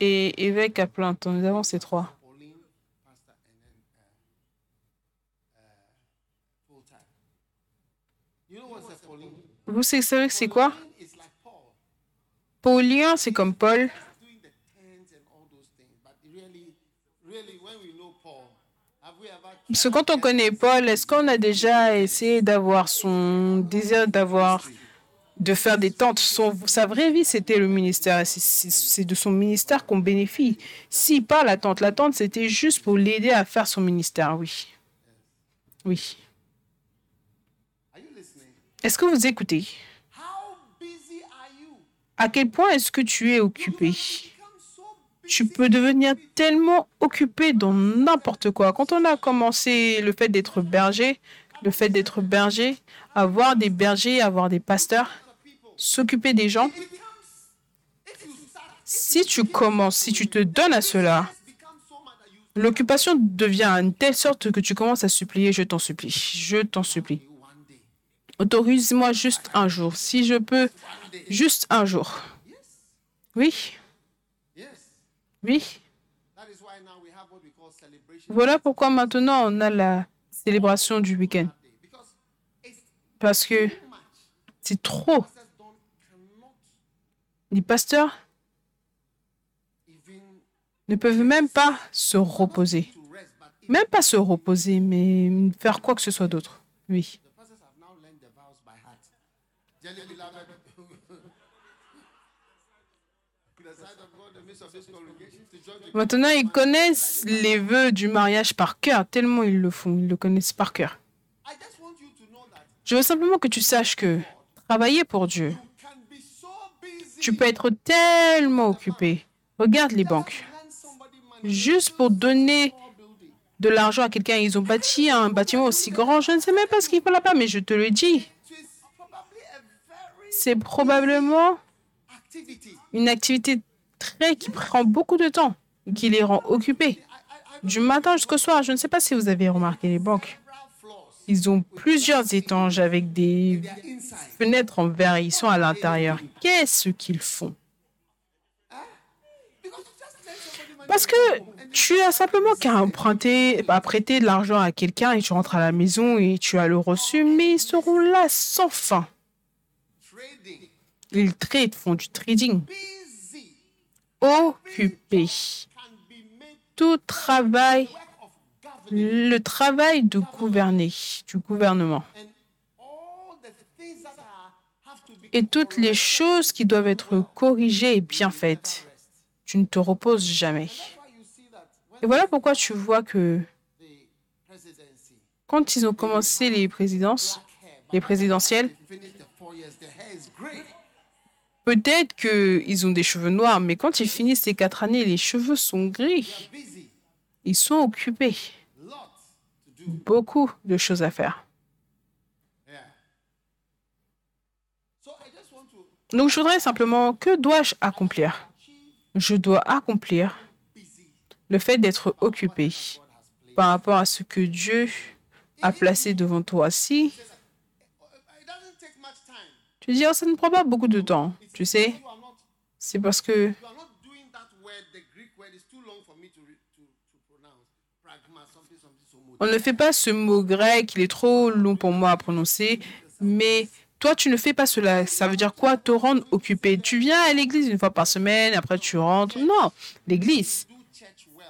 S1: et évêque à plein temps. Nous avons ces trois. Vous savez c'est quoi? Paulien, c'est comme Paul. Parce que quand on connaît Paul, est-ce qu'on a déjà essayé d'avoir son désir d'avoir, de faire des tentes? Son, Sa vraie vie, c'était le ministère. C'est- de son ministère qu'on bénéficie. S'il parle la tente, la tente, c'était juste pour l'aider à faire son ministère, oui. Oui. Est-ce que vous écoutez? À quel point est-ce que tu es occupé? Tu peux devenir tellement occupé dans n'importe quoi. Quand on a commencé le fait d'être berger, le fait d'être berger, avoir des bergers, avoir des pasteurs, s'occuper des gens, si tu commences, si tu te donnes à cela, l'occupation devient une telle sorte que tu commences à supplier, je t'en supplie, je t'en supplie. Autorise-moi juste un jour, si je peux, juste un jour. Oui, Voilà pourquoi maintenant on a la célébration du week-end. Parce que c'est trop. Les pasteurs ne peuvent même pas se reposer. Même pas se reposer, mais faire quoi que ce soit d'autre. Oui.
S2: the pastors have now learned the vows by heart. Dearly beloved, the sight of God, the midst of this congregation, to judge the
S1: Maintenant, ils connaissent les vœux du mariage par cœur, tellement ils le font, ils le connaissent par cœur. Je veux simplement que tu saches que travailler pour Dieu, tu peux être tellement occupé. Regarde les banques. Juste pour donner de l'argent à quelqu'un, ils ont bâti un bâtiment aussi grand. Je ne sais même pas ce qu'il faut là-bas, mais je te le dis. C'est probablement une activité très qui prend beaucoup de temps, qui les rend occupés. Du matin jusqu'au soir, je ne sais pas si vous avez remarqué les banques. Ils ont plusieurs étanges avec des fenêtres en verre ils sont à l'intérieur. Qu'est-ce qu'ils font? Parce que tu as simplement qu'à emprunter, à prêter de l'argent à quelqu'un et tu rentres à la maison et tu as le reçu, mais ils seront là sans fin. Ils traitent, font du trading.
S2: Made
S1: Tout travail, le travail de gouverner, du gouvernement. Et toutes les choses qui doivent être corrigées et bien faites. Tu ne te reposes jamais. Et voilà pourquoi tu vois que quand ils ont commencé les présidences, les présidentielles, peut-être qu'ils ont des cheveux noirs, mais quand ils finissent ces quatre années, les cheveux sont gris. Ils sont occupés. Beaucoup de choses à faire. Donc je voudrais simplement, que dois-je accomplir? Je dois accomplir le fait d'être occupé par rapport à ce que Dieu a placé devant toi. Si tu dis, oh, ça ne prend pas beaucoup de temps, tu sais, c'est parce que on ne fait pas ce mot grec, il est trop long pour moi à prononcer, mais toi, tu ne fais pas cela. Ça veut dire quoi? Te rendre occupé. Tu viens à l'église une fois par semaine, après tu rentres. Non, l'église.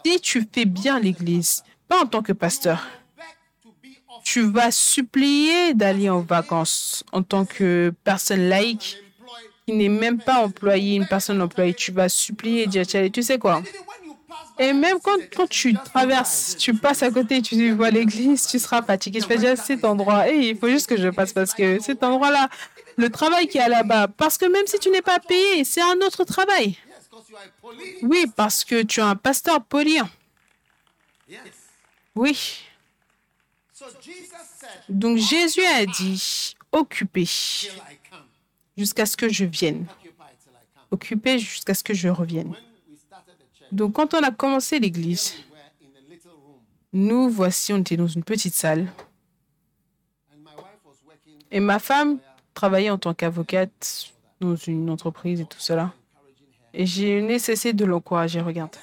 S1: Si tu fais bien l'église, pas en tant que pasteur, tu vas supplier d'aller en vacances en tant que personne laïque qui n'est même pas employé, une personne employée. Tu vas supplier, dire, Tiens, tu sais quoi? Et même quand, quand tu traverses, tu passes à côté, tu vois l'église, tu seras fatigué. Je fais déjà cet endroit. Et il faut juste que je passe parce que cet endroit-là, le travail qui est là-bas, parce que même si tu n'es pas payé, c'est un autre travail. Oui, parce que tu es un pasteur poli.
S2: Yes.
S1: Oui. Donc Jésus a dit,
S2: come.
S1: jusqu'à ce que je vienne. Occupé jusqu'à ce que je revienne. Donc quand on a commencé l'église, nous voici, on était dans une petite salle. Et ma femme travaillait en tant qu'avocate dans une entreprise et tout cela. Et j'ai né cessé de l'encourager. Regarde.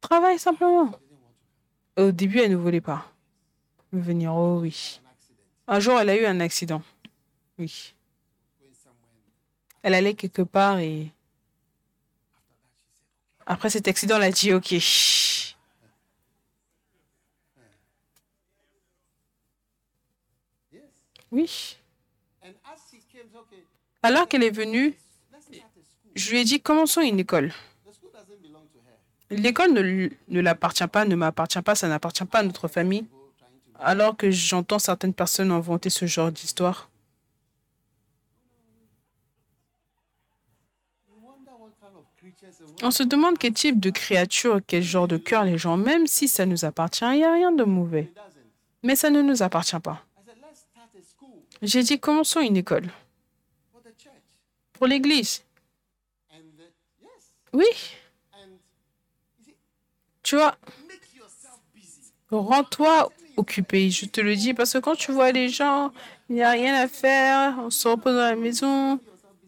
S1: Travaille simplement. Au début, elle ne voulait pas venir. Oh oui. Un jour, elle a eu un accident. Oui. Elle allait quelque part et après cet accident, elle a dit OK. Oui. Alors qu'elle est venue, je lui ai dit commençons une école. L'école ne, l'appartient pas, ne m'appartient pas, ça n'appartient pas à notre famille. Alors que j'entends certaines personnes inventer ce genre d'histoire. On se demande quel type de créature, quel genre de cœur les gens, même si ça nous appartient, il n'y a rien de mauvais. Mais ça ne nous appartient pas. J'ai dit, commençons une école. Pour l'église. Oui, tu vois, rends-toi occupé. Je te le dis parce que quand tu vois les gens, il n'y a rien à faire, on se repose dans la maison.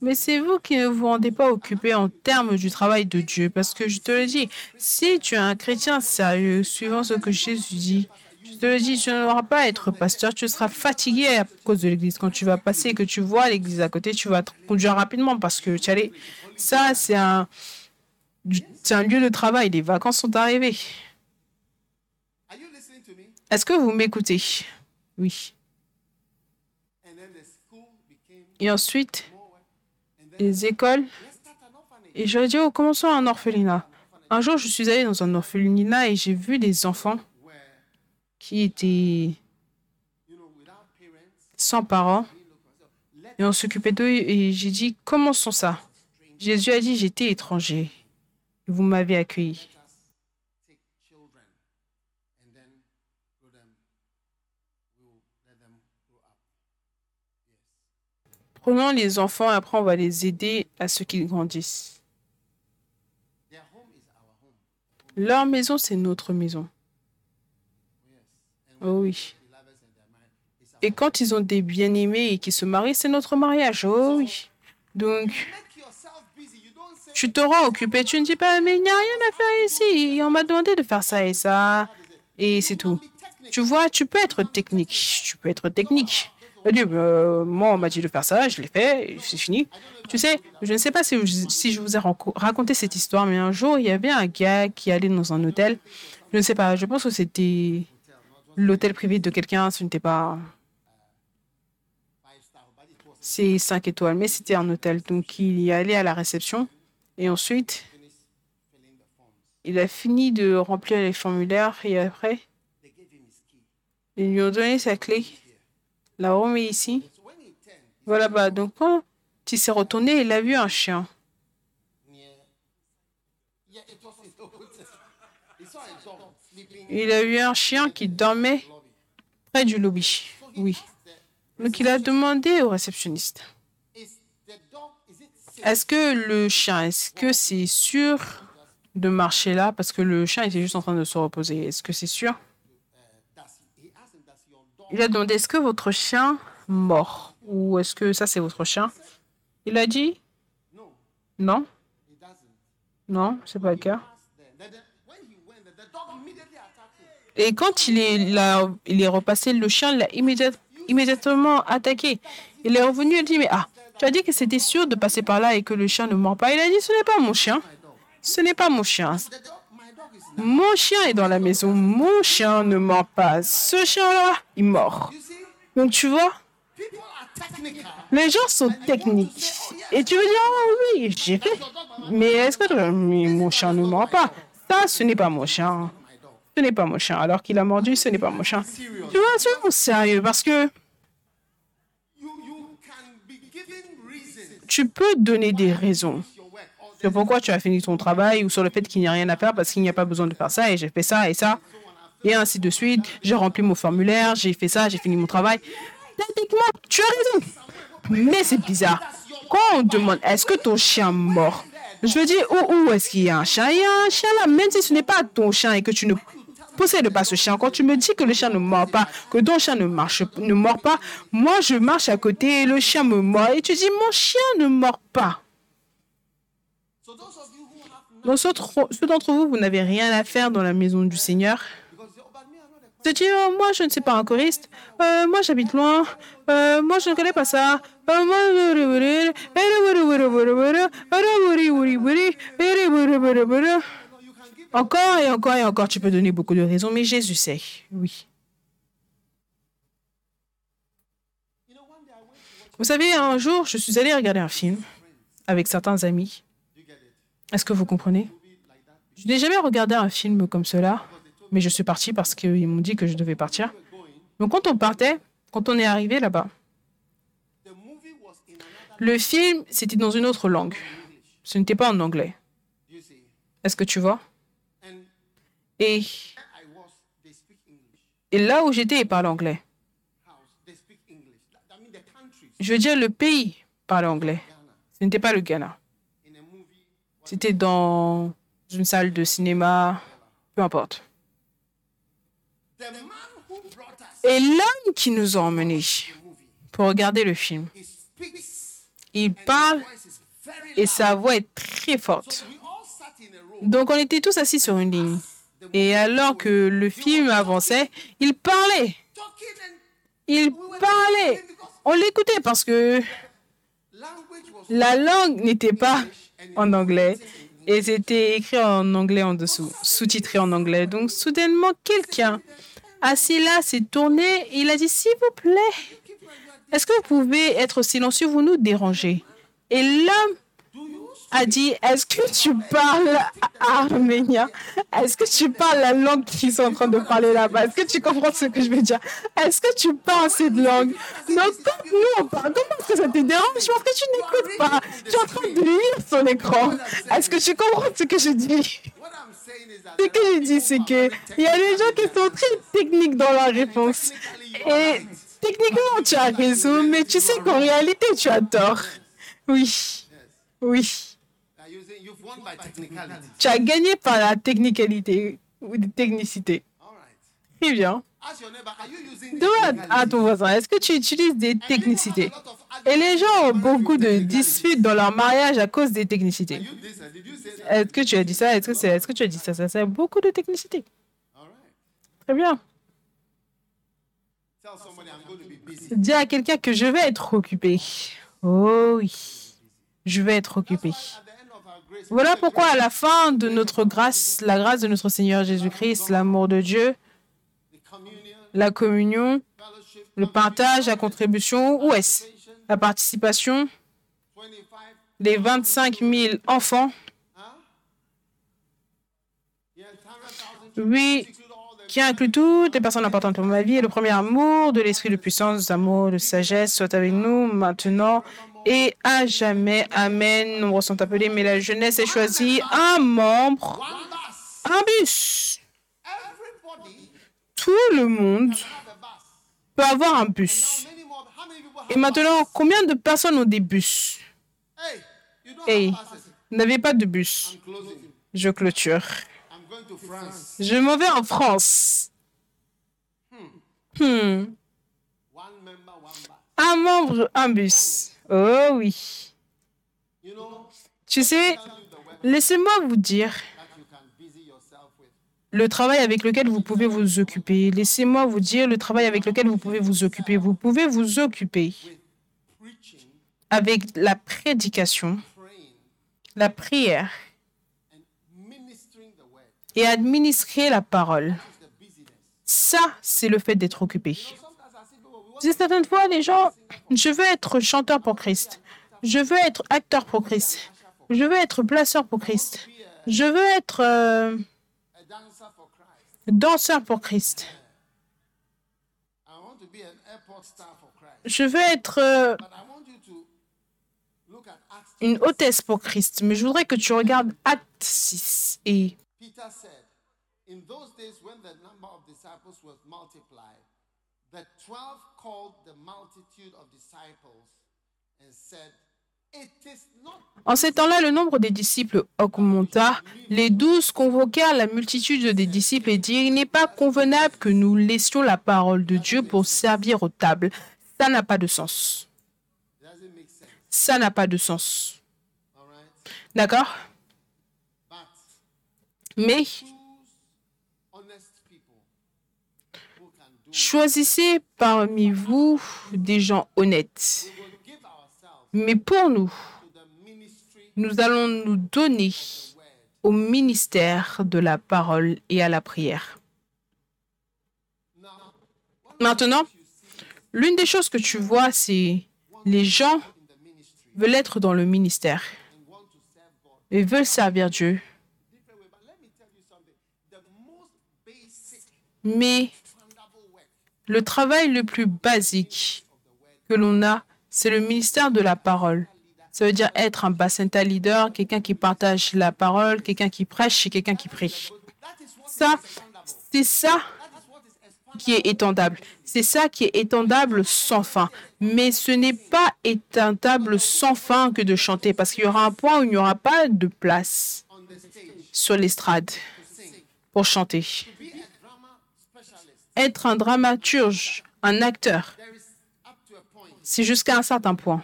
S1: Mais c'est vous qui ne vous rendez pas occupé en termes du travail de Dieu. Parce que je te le dis, si tu es un chrétien sérieux, suivant ce que Jésus dit, je te le dis, tu n'auras pas à être pasteur, tu seras fatigué à cause de l'église. Quand tu vas passer et que tu vois l'église à côté, tu vas te conduire rapidement parce que tu. Ça, c'est un, c'est un lieu de travail. Les vacances sont arrivées. Est-ce que vous m'écoutez? Oui. Et ensuite, les écoles? Et j'aurais dit, oh, commençons un orphelinat. Un jour, je suis allée dans un orphelinat et j'ai vu des enfants qui étaient sans parents et on s'occupait d'eux et j'ai dit, commençons ça? Jésus a dit, j'étais étranger. Vous m'avez accueilli. Prenons les enfants après on va les aider à ce qu'ils grandissent. Leur maison, c'est notre maison. Oh oui. Et quand ils ont des bien-aimés et qui se marient, c'est notre mariage. Oh oui. Donc, tu te rends occupé, tu ne dis pas, mais il n'y a rien à faire ici. On m'a demandé de faire ça et ça. Et c'est tout. Tu vois, tu peux être technique. Tu peux être technique. Euh, moi, on m'a dit de faire ça, je l'ai fait, c'est fini. Tu sais, je ne sais pas si, je vous ai raconté cette histoire, mais un jour, il y avait un gars qui allait dans un hôtel. Je ne sais pas, je pense que c'était l'hôtel privé de quelqu'un, ce n'était pas. C'est 5 étoiles, mais c'était un hôtel. Donc, il y allait à la réception. Et ensuite, il a fini de remplir les formulaires. Et après, ils lui ont donné sa clé. La remis ici. Voilà, bah, donc quand il s'est retourné, il a vu un chien. Il a vu un chien qui dormait près du lobby. Oui. Donc il a demandé au réceptionniste
S2: Is the dog, is it safe?
S1: Est-ce que le chien, est-ce que c'est sûr de marcher là? Parce que le chien était juste en train de se reposer. Est-ce que c'est sûr? Il a demandé Est-ce que votre chien mort? Ou est-ce que ça c'est votre chien? Il a dit
S2: No,
S1: Non, non, c'est pas le cas. Et quand il est, là, il est repassé, le chien l'a immédiat- immédiatement attaqué. Il est revenu et dit, mais ah, tu as dit que c'était sûr de passer par là et que le chien ne mord pas. Il a dit, ce n'est pas mon chien. Ce n'est pas mon chien. Mon chien est dans la maison. Mon chien ne mord pas. Ce chien-là, il mord. Donc tu vois, les gens sont techniques. Et tu veux dire, oh oui, j'ai fait. Mais est-ce que mais mon chien ne mord pas? Ça, ce n'est pas mon chien. Ce n'est pas mon chien. Alors qu'il a mordu, ce n'est pas mon chien. Tu vois, soyons sérieux parce que
S2: You, you can be given reasons
S1: tu peux donner des raisons sur pourquoi tu as fini ton travail ou sur le fait qu'il n'y a rien à faire parce qu'il n'y a pas besoin de faire ça et j'ai fait ça et ça et ainsi de suite. J'ai rempli mon formulaire, j'ai fait ça, j'ai fini mon travail. Techniquement, tu as raison. Mais c'est bizarre. Quand on demande est-ce que ton chien mort, je veux dire où, où est-ce qu'il y a un chien? Il y a un chien là, même si ce n'est pas ton chien et que tu ne possèdes pas ce chien. Quand tu me dis que le chien ne mord pas, que ton chien ne marche, ne mord pas, moi je marche à côté et le chien me mord et tu dis mon chien ne mord pas. Donc, ceux d'entre- vous, vous n'avez rien à faire dans la maison du Seigneur.
S2: because you, oh,
S1: oh, moi, je ne suis pas un choriste. Euh, moi, j'habite loin. Euh, moi, je ne connais pas ça. Encore et encore et encore, tu peux donner beaucoup de raisons, mais Jésus sait. Oui. Vous savez, un jour, je suis allé regarder un film avec certains amis. Est-ce que vous comprenez? Je n'ai jamais regardé un film comme cela, mais je suis parti parce qu'ils m'ont dit que je devais partir. Donc quand on partait, quand on est arrivé là-bas, le film, c'était dans une autre langue. Ce n'était pas en anglais. Est-ce que tu vois? Et, là où j'étais, ils parlaient anglais. Je veux dire, le pays parlait anglais. Ce n'était pas le Ghana. C'était dans une salle de cinéma, peu importe. Et l'homme qui nous a emmenés pour regarder le film, il parle et sa voix est très forte. Donc on était tous assis sur une ligne. Et alors que le film avançait, il parlait. Il parlait. On l'écoutait parce que la langue n'était pas en anglais et c'était écrit en anglais en dessous, sous-titré en anglais. Donc soudainement, quelqu'un assis là s'est tourné et il a dit S'il vous plaît, est-ce que vous pouvez être silencieux? Vous nous dérangez. Et l'homme a dit Est-ce que tu parles arménien Est-ce que tu parles la langue qu'ils sont en train de parler là-bas? Est-ce que tu comprends ce que je veux dire? Est-ce que tu parles cette langue? Donc, quand nous on parle, comment est-ce que ça te dérange? Parce que tu n'écoutes pas. Tu es en train de lire son écran. Est-ce que tu comprends ce que je dis? Ce que je dis, c'est que il y a des gens qui sont très techniques dans leur réponse. Et techniquement, tu as raison, mais tu sais qu'en réalité, tu as tort. Oui. Oui. Tu as gagné par la technicalité ou de technicité. Très bien. Demande à ton voisin, est-ce que tu utilises des technicités?
S2: a lot of
S1: Et les gens ont beaucoup de disputes dans leur mariage à cause des technicités. Est-ce que tu as dit ça? Est-ce que, c'est, est-ce que tu as dit ça? Ça, c'est beaucoup de technicité.
S2: All right.
S1: Très bien. Dis à quelqu'un que je vais être occupé. Oh oui, je vais être occupé. Voilà pourquoi à la fin de notre grâce, la grâce de notre Seigneur Jésus-Christ, l'amour de Dieu, la communion, le partage, la contribution, où est-ce? La participation,
S2: 25,
S1: les 25 000 enfants,
S2: huh? Yeah, 100,000
S1: oui, qui inclut toutes les personnes importantes pour ma vie, et le premier amour de l'esprit de puissance, d'amour, de sagesse, soit avec nous maintenant et à jamais. Amen. Nombreux sont appelés, mais la jeunesse est choisie un membre, un bus. Tout le monde peut avoir un bus. Et maintenant, combien de personnes ont des bus?
S2: Hey,
S1: vous n'avez pas de bus. Je clôture. Je m'en vais en France. Hmm.
S2: Bus.
S1: Un membre, un bus. Oh oui. Tu sais, laissez-moi vous dire le travail avec lequel vous pouvez vous occuper. Laissez-moi vous dire le travail avec lequel vous pouvez vous occuper. Vous pouvez vous occuper avec la prédication, la prière et administrer la parole. Ça, c'est le fait d'être occupé. Certaines fois, les gens, je veux être chanteur pour Christ. Je veux être acteur pour Christ. Je veux être placeur pour Christ. Je veux être euh, danseur pour Christ. Je veux être euh, une hôtesse pour Christ. Mais je voudrais que tu regardes Acte 6. Et
S2: the twelve
S1: en ces temps-là, le nombre des disciples augmenta. Les douze convoquèrent la multitude des disciples et dirent, Il n'est pas convenable que nous laissions la parole de Dieu pour servir aux tables. Ça n'a pas de sens. Ça n'a pas de sens. D'accord? Mais choisissez parmi vous des gens honnêtes. Mais pour nous, nous allons nous donner au ministère de la parole et à la prière. Maintenant, L'une des choses que tu vois, c'est les gens veulent être dans le ministère et veulent servir Dieu. Mais le travail le plus basique que l'on a, c'est le ministère de la parole. Ça veut dire être un bassinta leader, quelqu'un qui partage la parole, quelqu'un qui prêche et quelqu'un qui prie. Ça, c'est ça qui est étendable. C'est ça qui est étendable sans fin. Mais ce n'est pas étendable sans fin que de chanter, parce qu'il y aura un point où il n'y aura pas de place sur l'estrade pour chanter. Être un dramaturge, un acteur, c'est jusqu'à un certain point.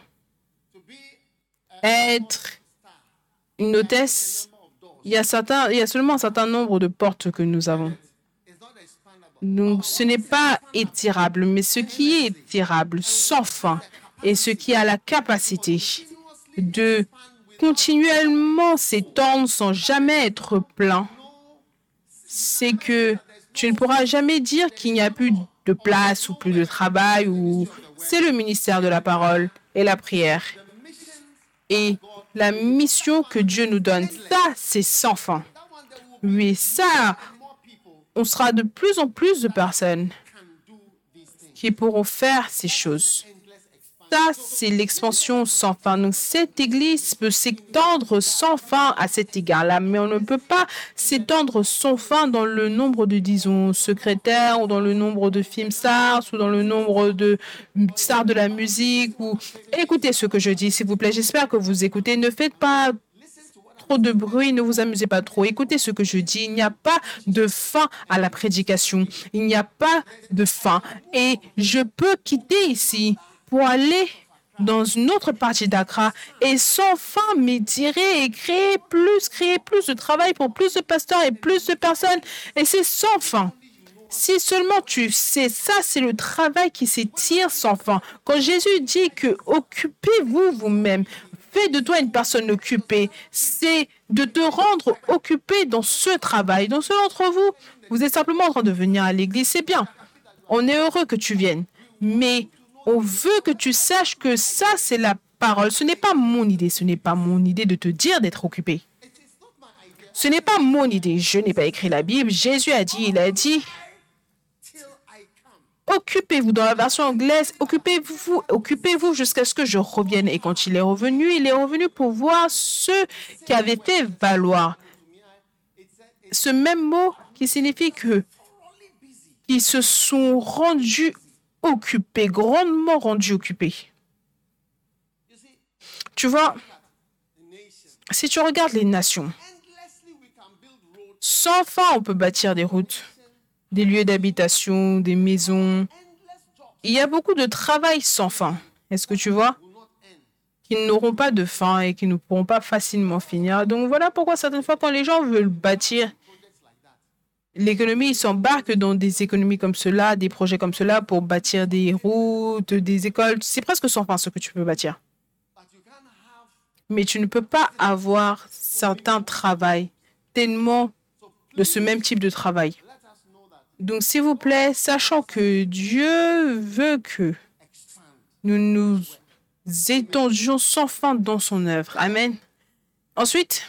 S1: Être une hôtesse, il y, a seulement un certain nombre de portes que nous avons. Donc, ce n'est pas étirable, mais ce qui est étirable, sans fin, et ce qui a la capacité de continuellement s'étendre sans jamais être plein, c'est que tu ne pourras jamais dire qu'il n'y a plus de place ou plus de travail ou c'est le ministère de la parole et la prière. Et la mission que Dieu nous donne, ça, c'est sans fin. Oui, ça, on sera de plus en plus de personnes qui pourront faire ces choses. C'est l'expansion sans fin. Donc, cette Église peut s'étendre sans fin à cet égard-là, mais on ne peut pas s'étendre sans fin dans le nombre de, disons, secrétaires ou dans le nombre de films stars ou dans le nombre de stars de la musique. Ou... Écoutez ce que je dis, s'il vous plaît. J'espère que vous écoutez. Ne faites pas trop de bruit, ne vous amusez pas trop. Écoutez ce que je dis, il n'y a pas de fin à la prédication. Il n'y a pas de fin. Et je peux quitter ici pour aller dans une autre partie d'Accra et sans fin m'étirer et créer plus, créer plus de travail pour plus de pasteurs et plus de personnes. Et c'est sans fin. Si seulement tu sais, ça c'est le travail qui s'étire sans fin. Quand Jésus dit que occupez-vous vous-même, fais de toi une personne occupée, c'est de te rendre occupé dans ce travail. Dans ceux d'entre vous, vous êtes simplement en train de venir à l'église, c'est bien. On est heureux que tu viennes. Mais on veut que tu saches que ça, c'est la parole. Ce n'est pas mon idée. Ce n'est pas mon idée de te dire d'être occupé. Ce n'est pas mon idée. Je n'ai pas écrit la Bible. Jésus a dit, il a dit, occupez-vous dans la version anglaise, occupez-vous, occupez-vous jusqu'à ce que je revienne. Et quand il est revenu, il est revenu pour voir ce qui avait fait valoir. Ce même mot qui signifie que ils se sont rendus occupé, grandement rendu occupé. Tu vois, si tu regardes les nations, sans fin, on peut bâtir des routes, des lieux d'habitation, des maisons. Il y a beaucoup de travail sans fin. Est-ce que tu vois? Qui n'auront pas de fin et qui ne pourront pas facilement finir. Donc voilà pourquoi certaines fois, quand les gens veulent bâtir l'économie s'embarque dans des économies comme cela, des projets comme cela pour bâtir des routes, des écoles. C'est presque sans fin ce que tu peux bâtir. Mais tu ne peux pas avoir certains travail tellement de ce même type de travail. Donc, s'il vous plaît, sachant que Dieu veut que nous nous étendions sans fin dans son œuvre. Amen. Ensuite,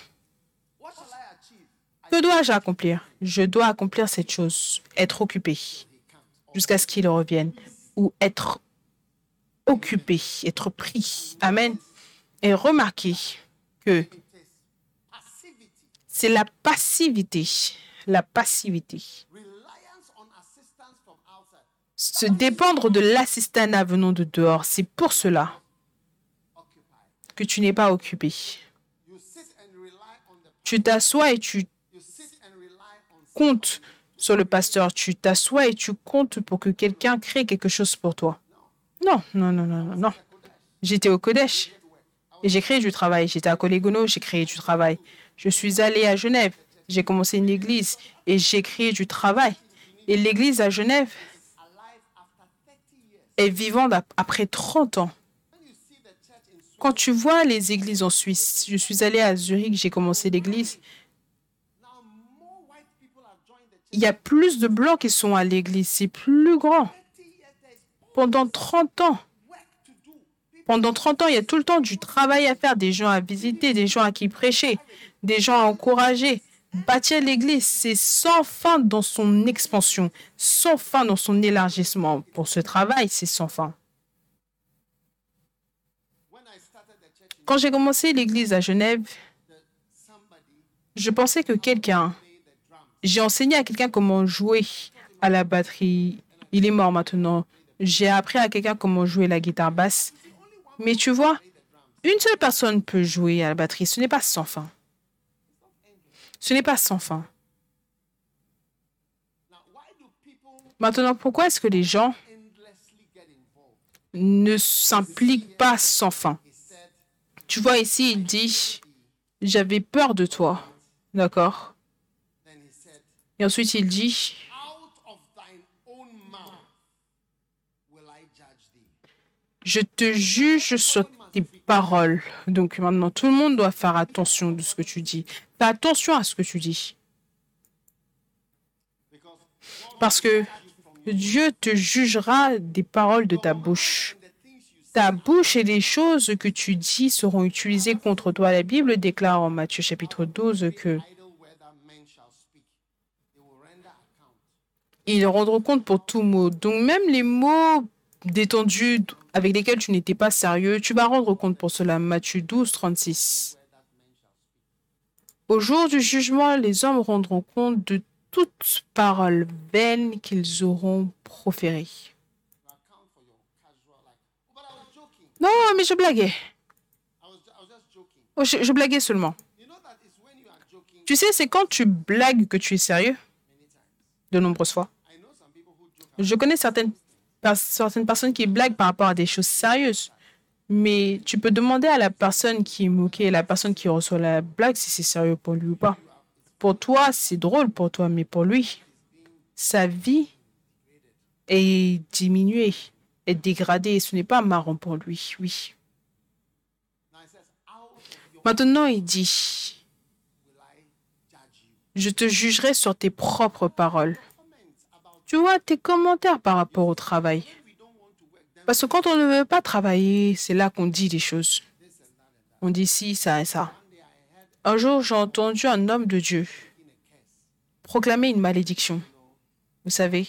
S1: que dois-je accomplir? Je dois accomplir cette chose, être occupé jusqu'à ce qu'il revienne, ou être occupé, être pris. Amen. Et remarquez que c'est la passivité, la passivité. Se dépendre de l'assistant venant de dehors, c'est pour cela que tu n'es pas occupé. Tu t'assois et tu comptes sur le pasteur, tu t'assois et tu comptes pour que quelqu'un crée quelque chose pour toi. Non, non, non, non, non. J'étais au Kodesh et j'ai créé du travail. J'étais à Colégono, j'ai créé du travail. Je suis allé à Genève, j'ai commencé une église et j'ai créé du travail. Et l'église à Genève est vivante après 30 ans. Quand tu vois les églises en Suisse, je suis allé à Zurich, j'ai commencé l'église il y a plus de blancs qui sont à l'église, c'est plus grand. Pendant 30 ans, pendant 30 ans, il y a tout le temps du travail à faire, des gens à visiter, des gens à qui prêcher, des gens à encourager. Bâtir l'Église, c'est sans fin dans son expansion, sans fin dans son élargissement. Pour ce travail, c'est sans fin. Quand j'ai commencé l'Église à Genève, je pensais que quelqu'un. J'ai enseigné à quelqu'un comment jouer à la batterie. Il est mort maintenant. J'ai appris à quelqu'un comment jouer la guitare basse. Mais tu vois, une seule personne peut jouer à la batterie. Ce n'est pas sans fin. Ce n'est pas sans fin. Maintenant, pourquoi est-ce que les gens ne s'impliquent pas sans fin? Tu vois ici, il dit, j'avais peur de toi. D'accord? Et ensuite, il dit, je te juge sur tes paroles. Donc maintenant, tout le monde doit faire attention de ce que tu dis. Fais attention à ce que tu dis. Parce que Dieu te jugera des paroles de ta bouche. Ta bouche et les choses que tu dis seront utilisées contre toi. La Bible déclare en Matthieu chapitre 12 que ils rendront compte pour tout mot. Donc même les mots détendus avec lesquels tu n'étais pas sérieux, tu vas rendre compte pour cela. Matthieu 12, 36. Au jour du jugement, les hommes rendront compte de toute parole vaine qu'ils auront proférée. Non, mais je blaguais. Oh, je, blaguais seulement. Tu sais, c'est quand tu blagues que tu es sérieux, de nombreuses fois. Je connais certaines, certaines personnes qui blaguent par rapport à des choses sérieuses. Mais tu peux demander à la personne qui est moquée, la personne qui reçoit la blague, si c'est sérieux pour lui ou pas. Pour toi, c'est drôle pour toi, mais pour lui, sa vie est diminuée, est dégradée. et Ce n'est pas marrant pour lui, oui. Maintenant, il dit, je te jugerai sur tes propres paroles. Tu vois, tes commentaires par rapport au travail. Parce que quand on ne veut pas travailler, c'est là qu'on dit des choses. On dit ci, ça et ça. Un jour, j'ai entendu un homme de Dieu proclamer une malédiction. Vous savez,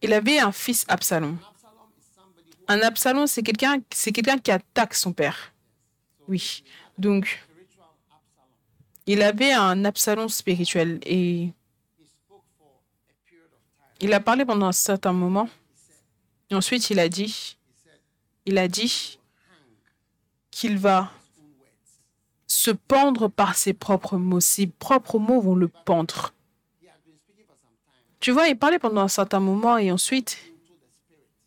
S1: il avait un fils Absalom. Un Absalom, c'est quelqu'un, qui attaque son père. Oui. Donc. Il avait un Absalom spirituel et il a parlé pendant un certain moment. Ensuite, il a dit, il a dit qu'il va se pendre par ses propres mots. Ses propres mots vont le pendre. Tu vois, il parlait pendant un certain moment et ensuite,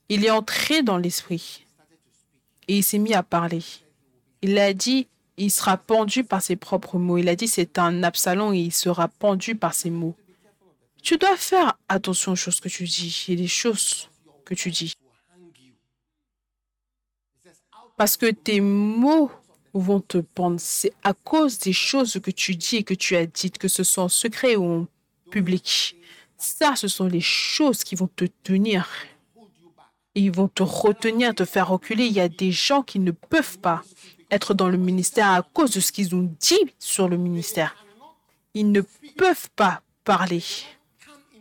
S1: il est entré dans l'esprit et il s'est mis à parler. Il a dit, il sera pendu par ses propres mots. Il a dit, c'est un Absalom et il sera pendu par ses mots. Tu dois faire attention aux choses que tu dis et les choses que tu dis. Parce que tes mots vont te pendre. C'est à cause des choses que tu dis et que tu as dites, que ce soit en secret ou en public. Ça, ce sont les choses qui vont te tenir. Ils vont te retenir, te faire reculer. Il y a des gens qui ne peuvent pas être dans le ministère à cause de ce qu'ils ont dit sur le ministère. Ils ne peuvent pas parler.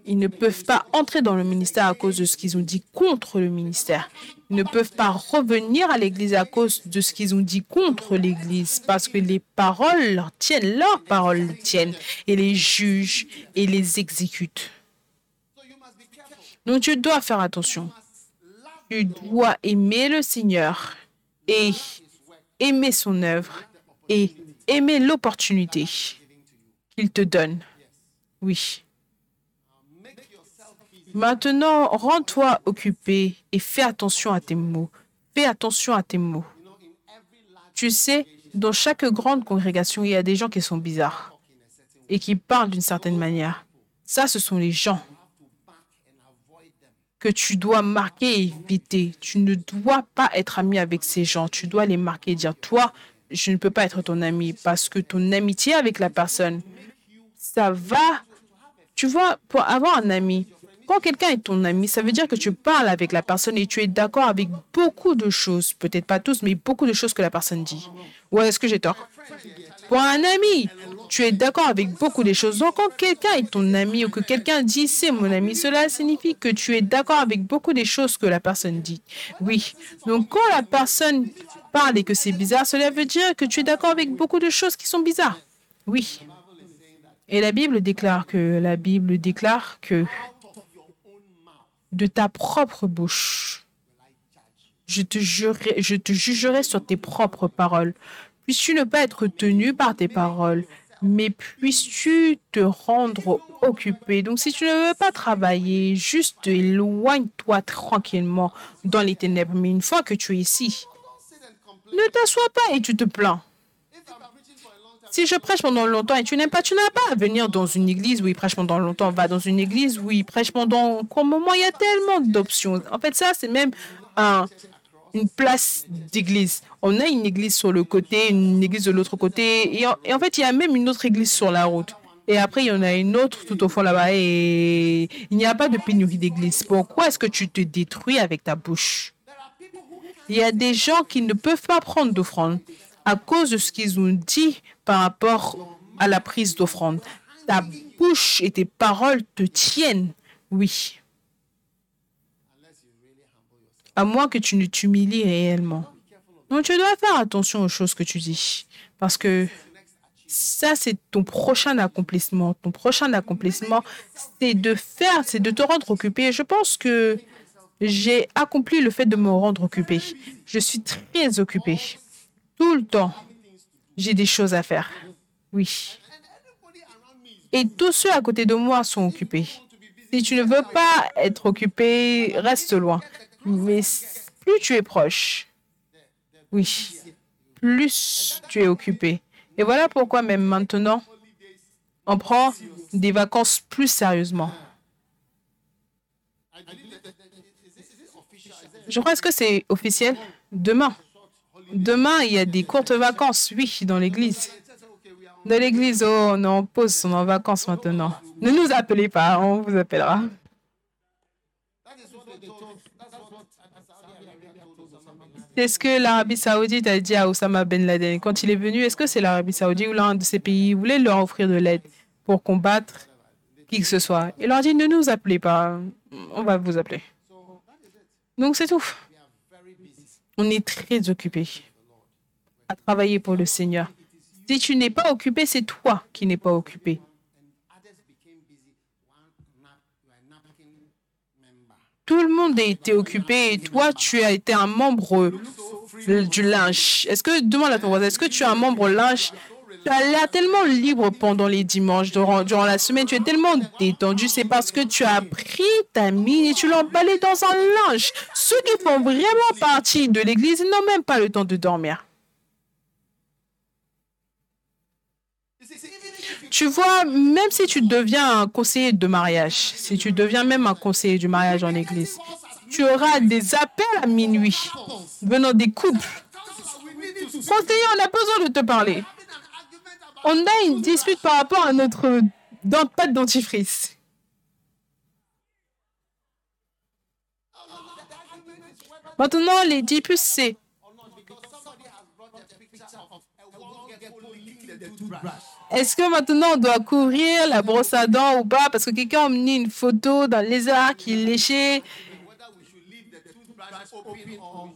S1: Ils ne peuvent pas entrer dans le ministère à cause de ce qu'ils ont dit contre le ministère. Ils ne peuvent pas revenir à l'Église à cause de ce qu'ils ont dit contre l'Église, parce que les paroles leur tiennent, leurs paroles les tiennent, et les jugent et les exécutent. Donc tu dois faire attention. Tu dois aimer le Seigneur et aimer son œuvre et aimer l'opportunité qu'il te donne. Oui. Maintenant, rends-toi occupé et fais attention à tes mots. Fais attention à tes mots. Tu sais, dans chaque grande congrégation, il y a des gens qui sont bizarres et qui parlent d'une certaine manière. Ça, ce sont les gens tu dois marquer et éviter. Tu ne dois pas être ami avec ces gens. Tu dois les marquer et dire, toi, je ne peux pas être ton ami parce que ton amitié avec la personne, ça va Tu vois, pour avoir un ami, quand quelqu'un est ton ami, ça veut dire que tu parles avec la personne et tu es d'accord avec beaucoup de choses. Peut-être pas tous, mais beaucoup de choses que la personne dit. Ou est-ce que j'ai tort? Un ami, tu es d'accord avec beaucoup de choses. Donc, quand quelqu'un est ton ami ou que quelqu'un dit c'est mon ami, cela signifie que tu es d'accord avec beaucoup des choses que la personne dit. Oui. Donc, quand la personne parle et que c'est bizarre, cela veut dire que tu es d'accord avec beaucoup de choses qui sont bizarres. Oui. Et la Bible déclare que la Bible déclare que de ta propre bouche, je te, jurerai, je te jugerai sur tes propres paroles. Puisses-tu ne pas être tenu par tes paroles, mais puisses-tu te rendre occupé? Donc, si tu ne veux pas travailler, juste éloigne-toi tranquillement dans les ténèbres. Mais une fois que tu es ici, ne t'assois pas et tu te plains. Si je prêche pendant longtemps et tu n'aimes pas, tu n'as pas à venir dans une église où il prêche pendant longtemps. Va dans une église où il prêche pendant un moment. Il y a tellement d'options. En fait, ça, c'est même un, une place d'église. On a une église sur le côté, une église de l'autre côté. Et en, fait, il y a même une autre église sur la route. Et après, il y en a une autre tout au fond là-bas. Et il n'y a pas de pénurie d'église. Pourquoi est-ce que tu te détruis avec ta bouche? Il y a des gens qui ne peuvent pas prendre d'offrande à cause de ce qu'ils ont dit par rapport à la prise d'offrande. Ta bouche et tes paroles te tiennent, oui. À moins que tu ne t'humilies réellement. Donc tu dois faire attention aux choses que tu dis. Parce que ça, c'est ton prochain accomplissement. Ton prochain accomplissement, c'est de faire, c'est de te rendre occupé. Je pense que j'ai accompli le fait de me rendre occupé. Je suis très occupé. Tout le temps, j'ai des choses à faire. Oui. Et tous ceux à côté de moi sont occupés. Si tu ne veux pas être occupé, reste loin. Mais plus tu es proche, oui, plus tu es occupé. Et voilà pourquoi même maintenant, on prend des vacances plus sérieusement. Je crois, que c'est officiel Demain. Demain, il y a des courtes vacances, oui, dans l'église. Dans l'église, oh, on est en pause, on est en vacances maintenant. Ne nous appelez pas, on vous appellera. C'est ce que l'Arabie Saoudite a dit à Osama Ben Laden quand il est venu. Est-ce que c'est l'Arabie Saoudite ou l'un de ces pays voulait leur offrir de l'aide pour combattre qui que ce soit? Il leur dit ne nous appelez pas, on va vous appeler. Donc c'est tout. On est très occupé à travailler pour le Seigneur. Si tu n'es pas occupé, c'est toi qui n'es pas occupé. Tout le monde a été occupé et toi, tu as été un membre du linge. Est-ce que, demande à ton voisin, est-ce que tu es un membre linge? Tu as l'air tellement libre pendant les dimanches, durant, durant, la semaine, tu es tellement détendu, c'est parce que tu as pris ta mine et tu l'as emballée dans un linge. Ceux qui font vraiment partie de l'Église n'ont même pas le temps de dormir. Tu vois, même si tu deviens un conseiller de mariage, si tu deviens même un conseiller du mariage en Église, tu auras des appels à minuit venant des couples. Conseiller, on a besoin de te parler on a une dispute par rapport à notre pâte dentifrice. Maintenant, les disputes, c'est est-ce que maintenant on doit couvrir la brosse à dents ou pas? Parce que quelqu'un a mis une photo d'un lézard qui léchait,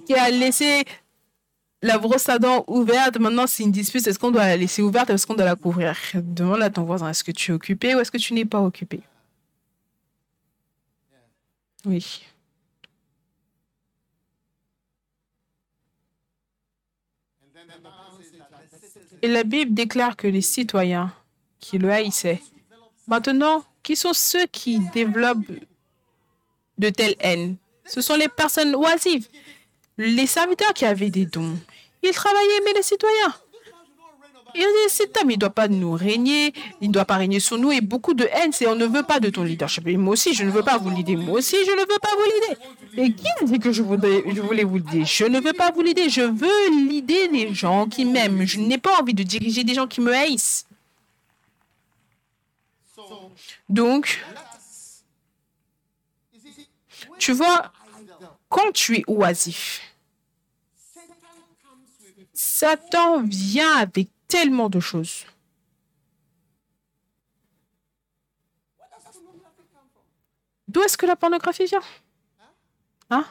S1: qui a laissé la brosse à dents ouverte, maintenant c'est une dispute, est-ce qu'on doit la laisser ouverte ou est-ce qu'on doit la couvrir? Demande à ton voisin, est-ce que tu es occupé ou est-ce que tu n'es pas occupé? Oui. Et la Bible déclare que les citoyens qui le haïssaient, maintenant, qui sont ceux qui développent de telles haines? Ce sont les personnes oisives les serviteurs qui avaient des dons, ils travaillaient, mais les citoyens. Ils dit, cet homme, il ne doit pas nous régner, il ne doit pas régner sur nous, et beaucoup de haine, c'est on ne veut pas de ton leadership. Et moi aussi, je ne veux pas vous l'aider. Moi aussi, je ne veux pas vous l'aider. Et qui a dit que je, voulais vous l'aider Je ne veux pas vous l'aider. Je veux l'aider des gens qui m'aiment. Je n'ai pas envie de diriger des gens qui me haïssent. Donc, tu vois, quand tu es oisif,
S2: Satan
S1: vient avec tellement de choses. D'où est-ce que la pornographie vient? Hein?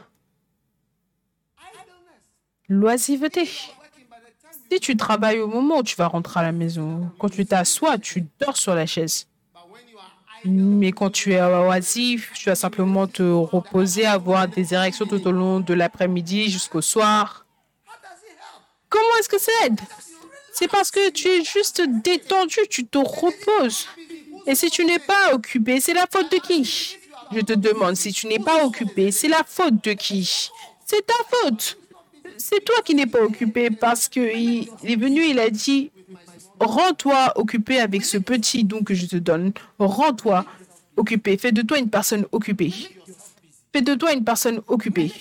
S1: L'oisiveté. Si tu travailles au moment où tu vas rentrer à la maison, quand tu t'assois, tu dors sur la chaise. Mais quand tu es oisif, tu vas simplement te reposer, avoir des érections tout au long de l'après-midi jusqu'au soir. Comment est-ce que ça aide? C'est parce que tu es juste détendu, tu te reposes. Et si tu n'es pas occupé, c'est la faute de qui? Je te demande, si tu n'es pas occupé, c'est la faute de qui? C'est ta faute. C'est toi qui n'es pas occupé parce qu'il il est venu, il a dit, rends-toi occupé avec ce petit don que je te donne. Rends-toi occupé. Fais de toi une personne occupée. Fais de toi une personne occupée.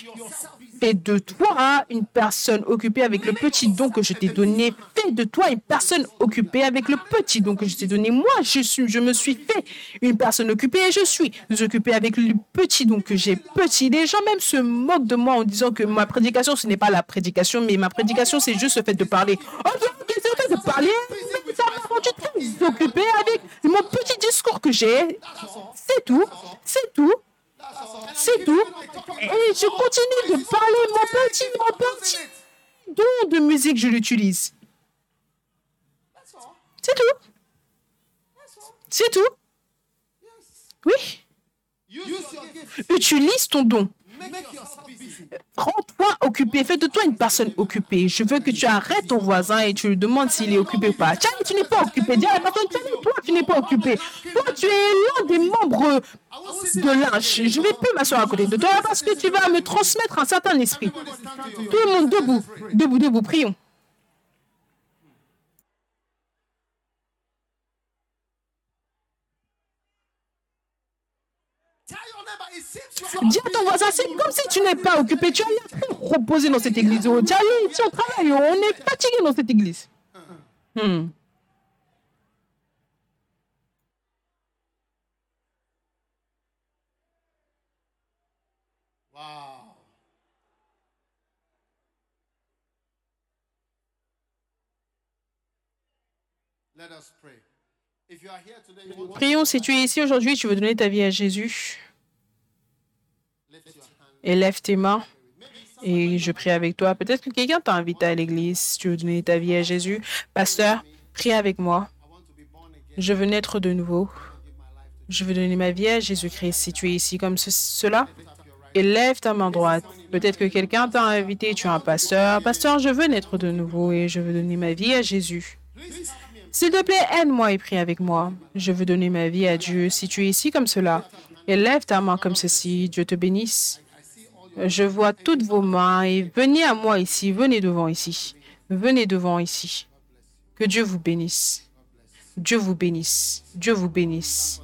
S1: Fais de toi une personne occupée avec le petit don que je t'ai donné. Fais de toi une personne occupée avec le petit don que je t'ai donné. Moi, je, suis, je me suis fait une personne occupée et je suis occupée avec le petit don que j'ai. Petit. Les gens même se moquent de moi en disant que ma prédication, ce n'est pas la prédication, mais ma prédication, c'est juste le fait de parler. Ok, c'est le fait de parler, mais ça occupée avec mon petit discours que j'ai. C'est tout. C'est tout. C'est tout. Et je continue de parler mon petit, mon petit don de musique, je l'utilise. C'est tout. C'est tout. Oui. Utilise ton don. Rends-toi occupé. Fais de toi une personne occupée. Je veux que tu arrêtes ton voisin et tu lui demandes s'il est occupé ou pas. Charlie, tu n'es pas occupé. Dis à la personne, toi, tu n'es pas occupé. Toi, tu es l'un des membres de lynch. Je vais plus m'asseoir à côté de toi parce que tu vas me transmettre un certain esprit. Tout le monde debout. Debout, debout. Prions. Dis à ton voisin, c'est comme si tu n'es pas occupé. Tu as rien à reposer dans cette église. Charlie, si on travaille, on est fatigué dans cette église. Hmm. Prions, si tu es ici aujourd'hui, tu veux donner ta vie à Jésus. Élève tes mains et je prie avec toi. Peut-être que quelqu'un t'a invité à l'église, tu veux donner ta vie à Jésus. Pasteur, prie avec moi. Je veux naître de nouveau. Je veux donner ma vie à Jésus-Christ. Si tu es ici comme ce- cela, élève ta main droite. Peut-être que quelqu'un t'a invité, tu es un pasteur. Pasteur, je veux naître de nouveau et je veux donner ma vie à Jésus. S'il te plaît, aide-moi et prie avec moi. Je veux donner ma vie à Dieu. Si tu es ici comme cela, élève ta main comme ceci. Dieu te bénisse. Je vois toutes vos mains et venez à moi ici. Venez devant ici. Venez devant ici. Que Dieu vous bénisse. Dieu vous bénisse. Dieu vous bénisse.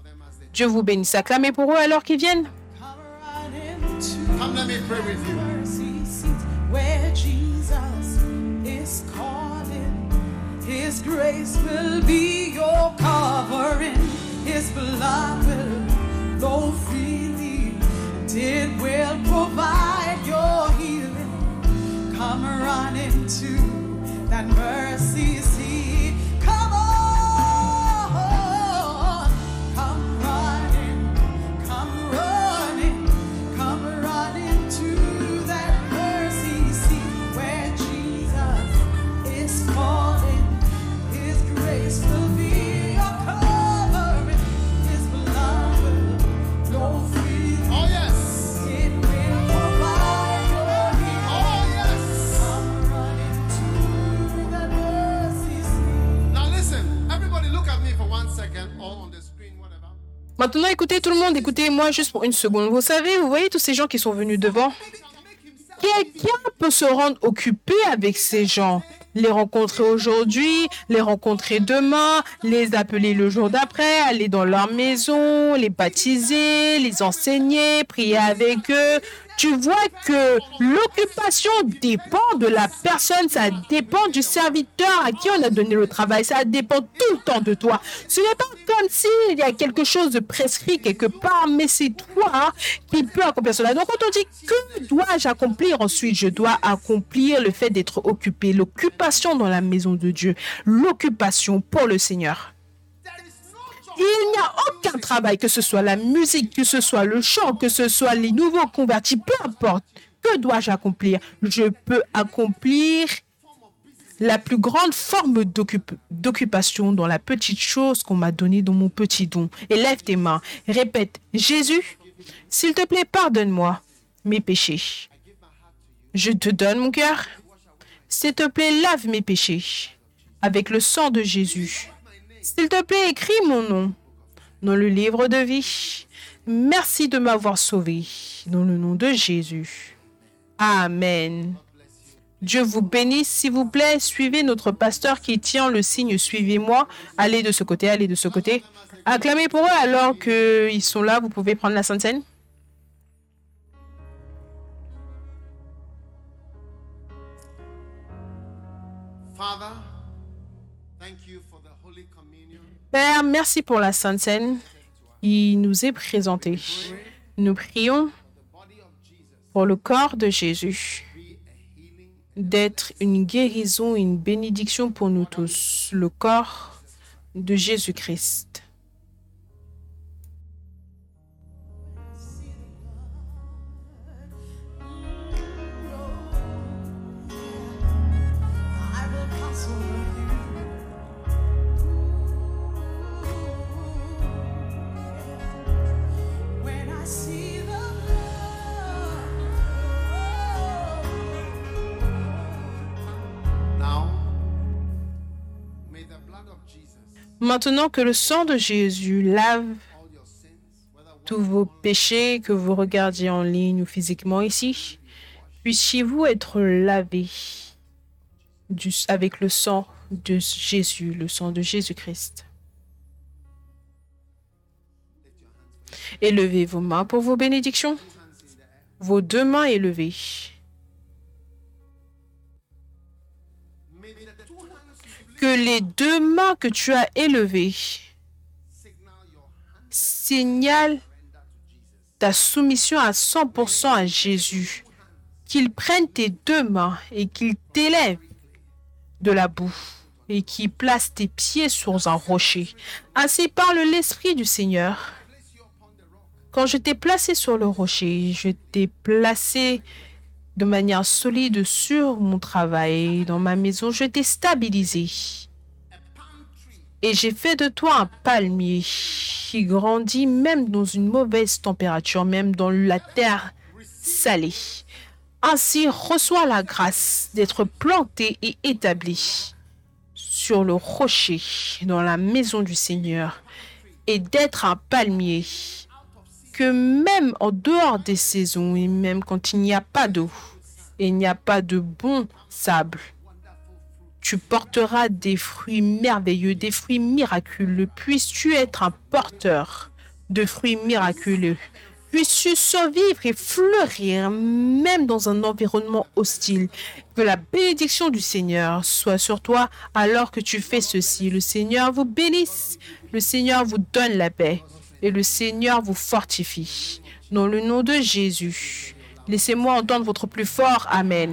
S1: Dieu vous bénisse. Acclamez pour eux alors qu'ils viennent.
S2: Come, let me pray with you.
S4: where Jesus is calling. His grace will be your covering. His blood will flow freely, and it will provide your healing. Come running to that mercy seat.
S1: Tout le monde, écoutez-moi juste pour une seconde. Vous savez, vous voyez tous ces gens qui sont venus devant? Quelqu'un peut se rendre occupé avec ces gens. Les rencontrer aujourd'hui, les rencontrer demain, les appeler le jour d'après, aller dans leur maison, les baptiser, les enseigner, prier avec eux. Tu vois que l'occupation dépend de la personne, ça dépend du serviteur à qui on a donné le travail, ça dépend tout le temps de toi. Ce n'est pas comme s'il y a quelque chose de prescrit quelque part, mais c'est toi qui peux accomplir cela. Donc quand on dit que dois-je accomplir? Ensuite, je dois accomplir le fait d'être occupé, l'occupation dans la maison de Dieu, l'occupation pour le Seigneur. Il n'y a aucun travail, que ce soit la musique, que ce soit le chant, que ce soit les nouveaux convertis, peu importe. Que dois-je accomplir? Je peux accomplir la plus grande forme d'occup- d'occupation dans la petite chose qu'on m'a donnée dans mon petit don. Et lève tes mains. Répète, Jésus, s'il te plaît, pardonne-moi mes péchés. Je te donne mon cœur. S'il te plaît, lave mes péchés avec le sang de Jésus. S'il te plaît, écris mon nom dans le livre de vie. Merci de m'avoir sauvé dans le nom de Jésus. Amen. Dieu vous bénisse. S'il vous plaît, suivez notre pasteur qui tient le signe Suivez-moi. Allez de ce côté, allez de ce côté. Acclamez pour eux alors qu'ils sont là. Vous pouvez prendre la Sainte Seine.
S2: Father,
S1: Père, merci pour la Sainte Seine. Il nous est présenté. Nous prions pour le corps de Jésus d'être une guérison, une bénédiction pour nous tous. Le corps de Jésus-Christ. Maintenant que le sang de Jésus lave tous vos péchés, que vous regardiez en ligne ou physiquement ici, puissiez-vous être lavés avec le sang de Jésus, le sang de Jésus-Christ. Élevez vos mains pour vos bénédictions. Vos deux mains élevées. Que les deux mains que tu as élevées signalent ta soumission à 100% à Jésus. Qu'il prenne tes deux mains et qu'il t'élève de la boue et qu'il place tes pieds sur un rocher. Ainsi parle l'Esprit du Seigneur. Quand je t'ai placé sur le rocher, je t'ai placé de manière solide sur mon travail, dans ma maison, je t'ai stabilisé. Et j'ai fait de toi un palmier qui grandit même dans une mauvaise température, même dans la terre salée. Ainsi, reçois la grâce d'être planté et établi sur le rocher dans la maison du Seigneur et d'être un palmier que même en dehors des saisons et même quand il n'y a pas d'eau et il n'y a pas de bon sable, tu porteras des fruits merveilleux, des fruits miraculeux. Puisses-tu être un porteur de fruits miraculeux. Puisses-tu survivre et fleurir même dans un environnement hostile. Que la bénédiction du Seigneur soit sur toi alors que tu fais ceci. Le Seigneur vous bénisse. Le Seigneur vous donne la paix. Et le Seigneur vous fortifie. Dans le nom de Jésus. Laissez-moi entendre votre plus fort Amen.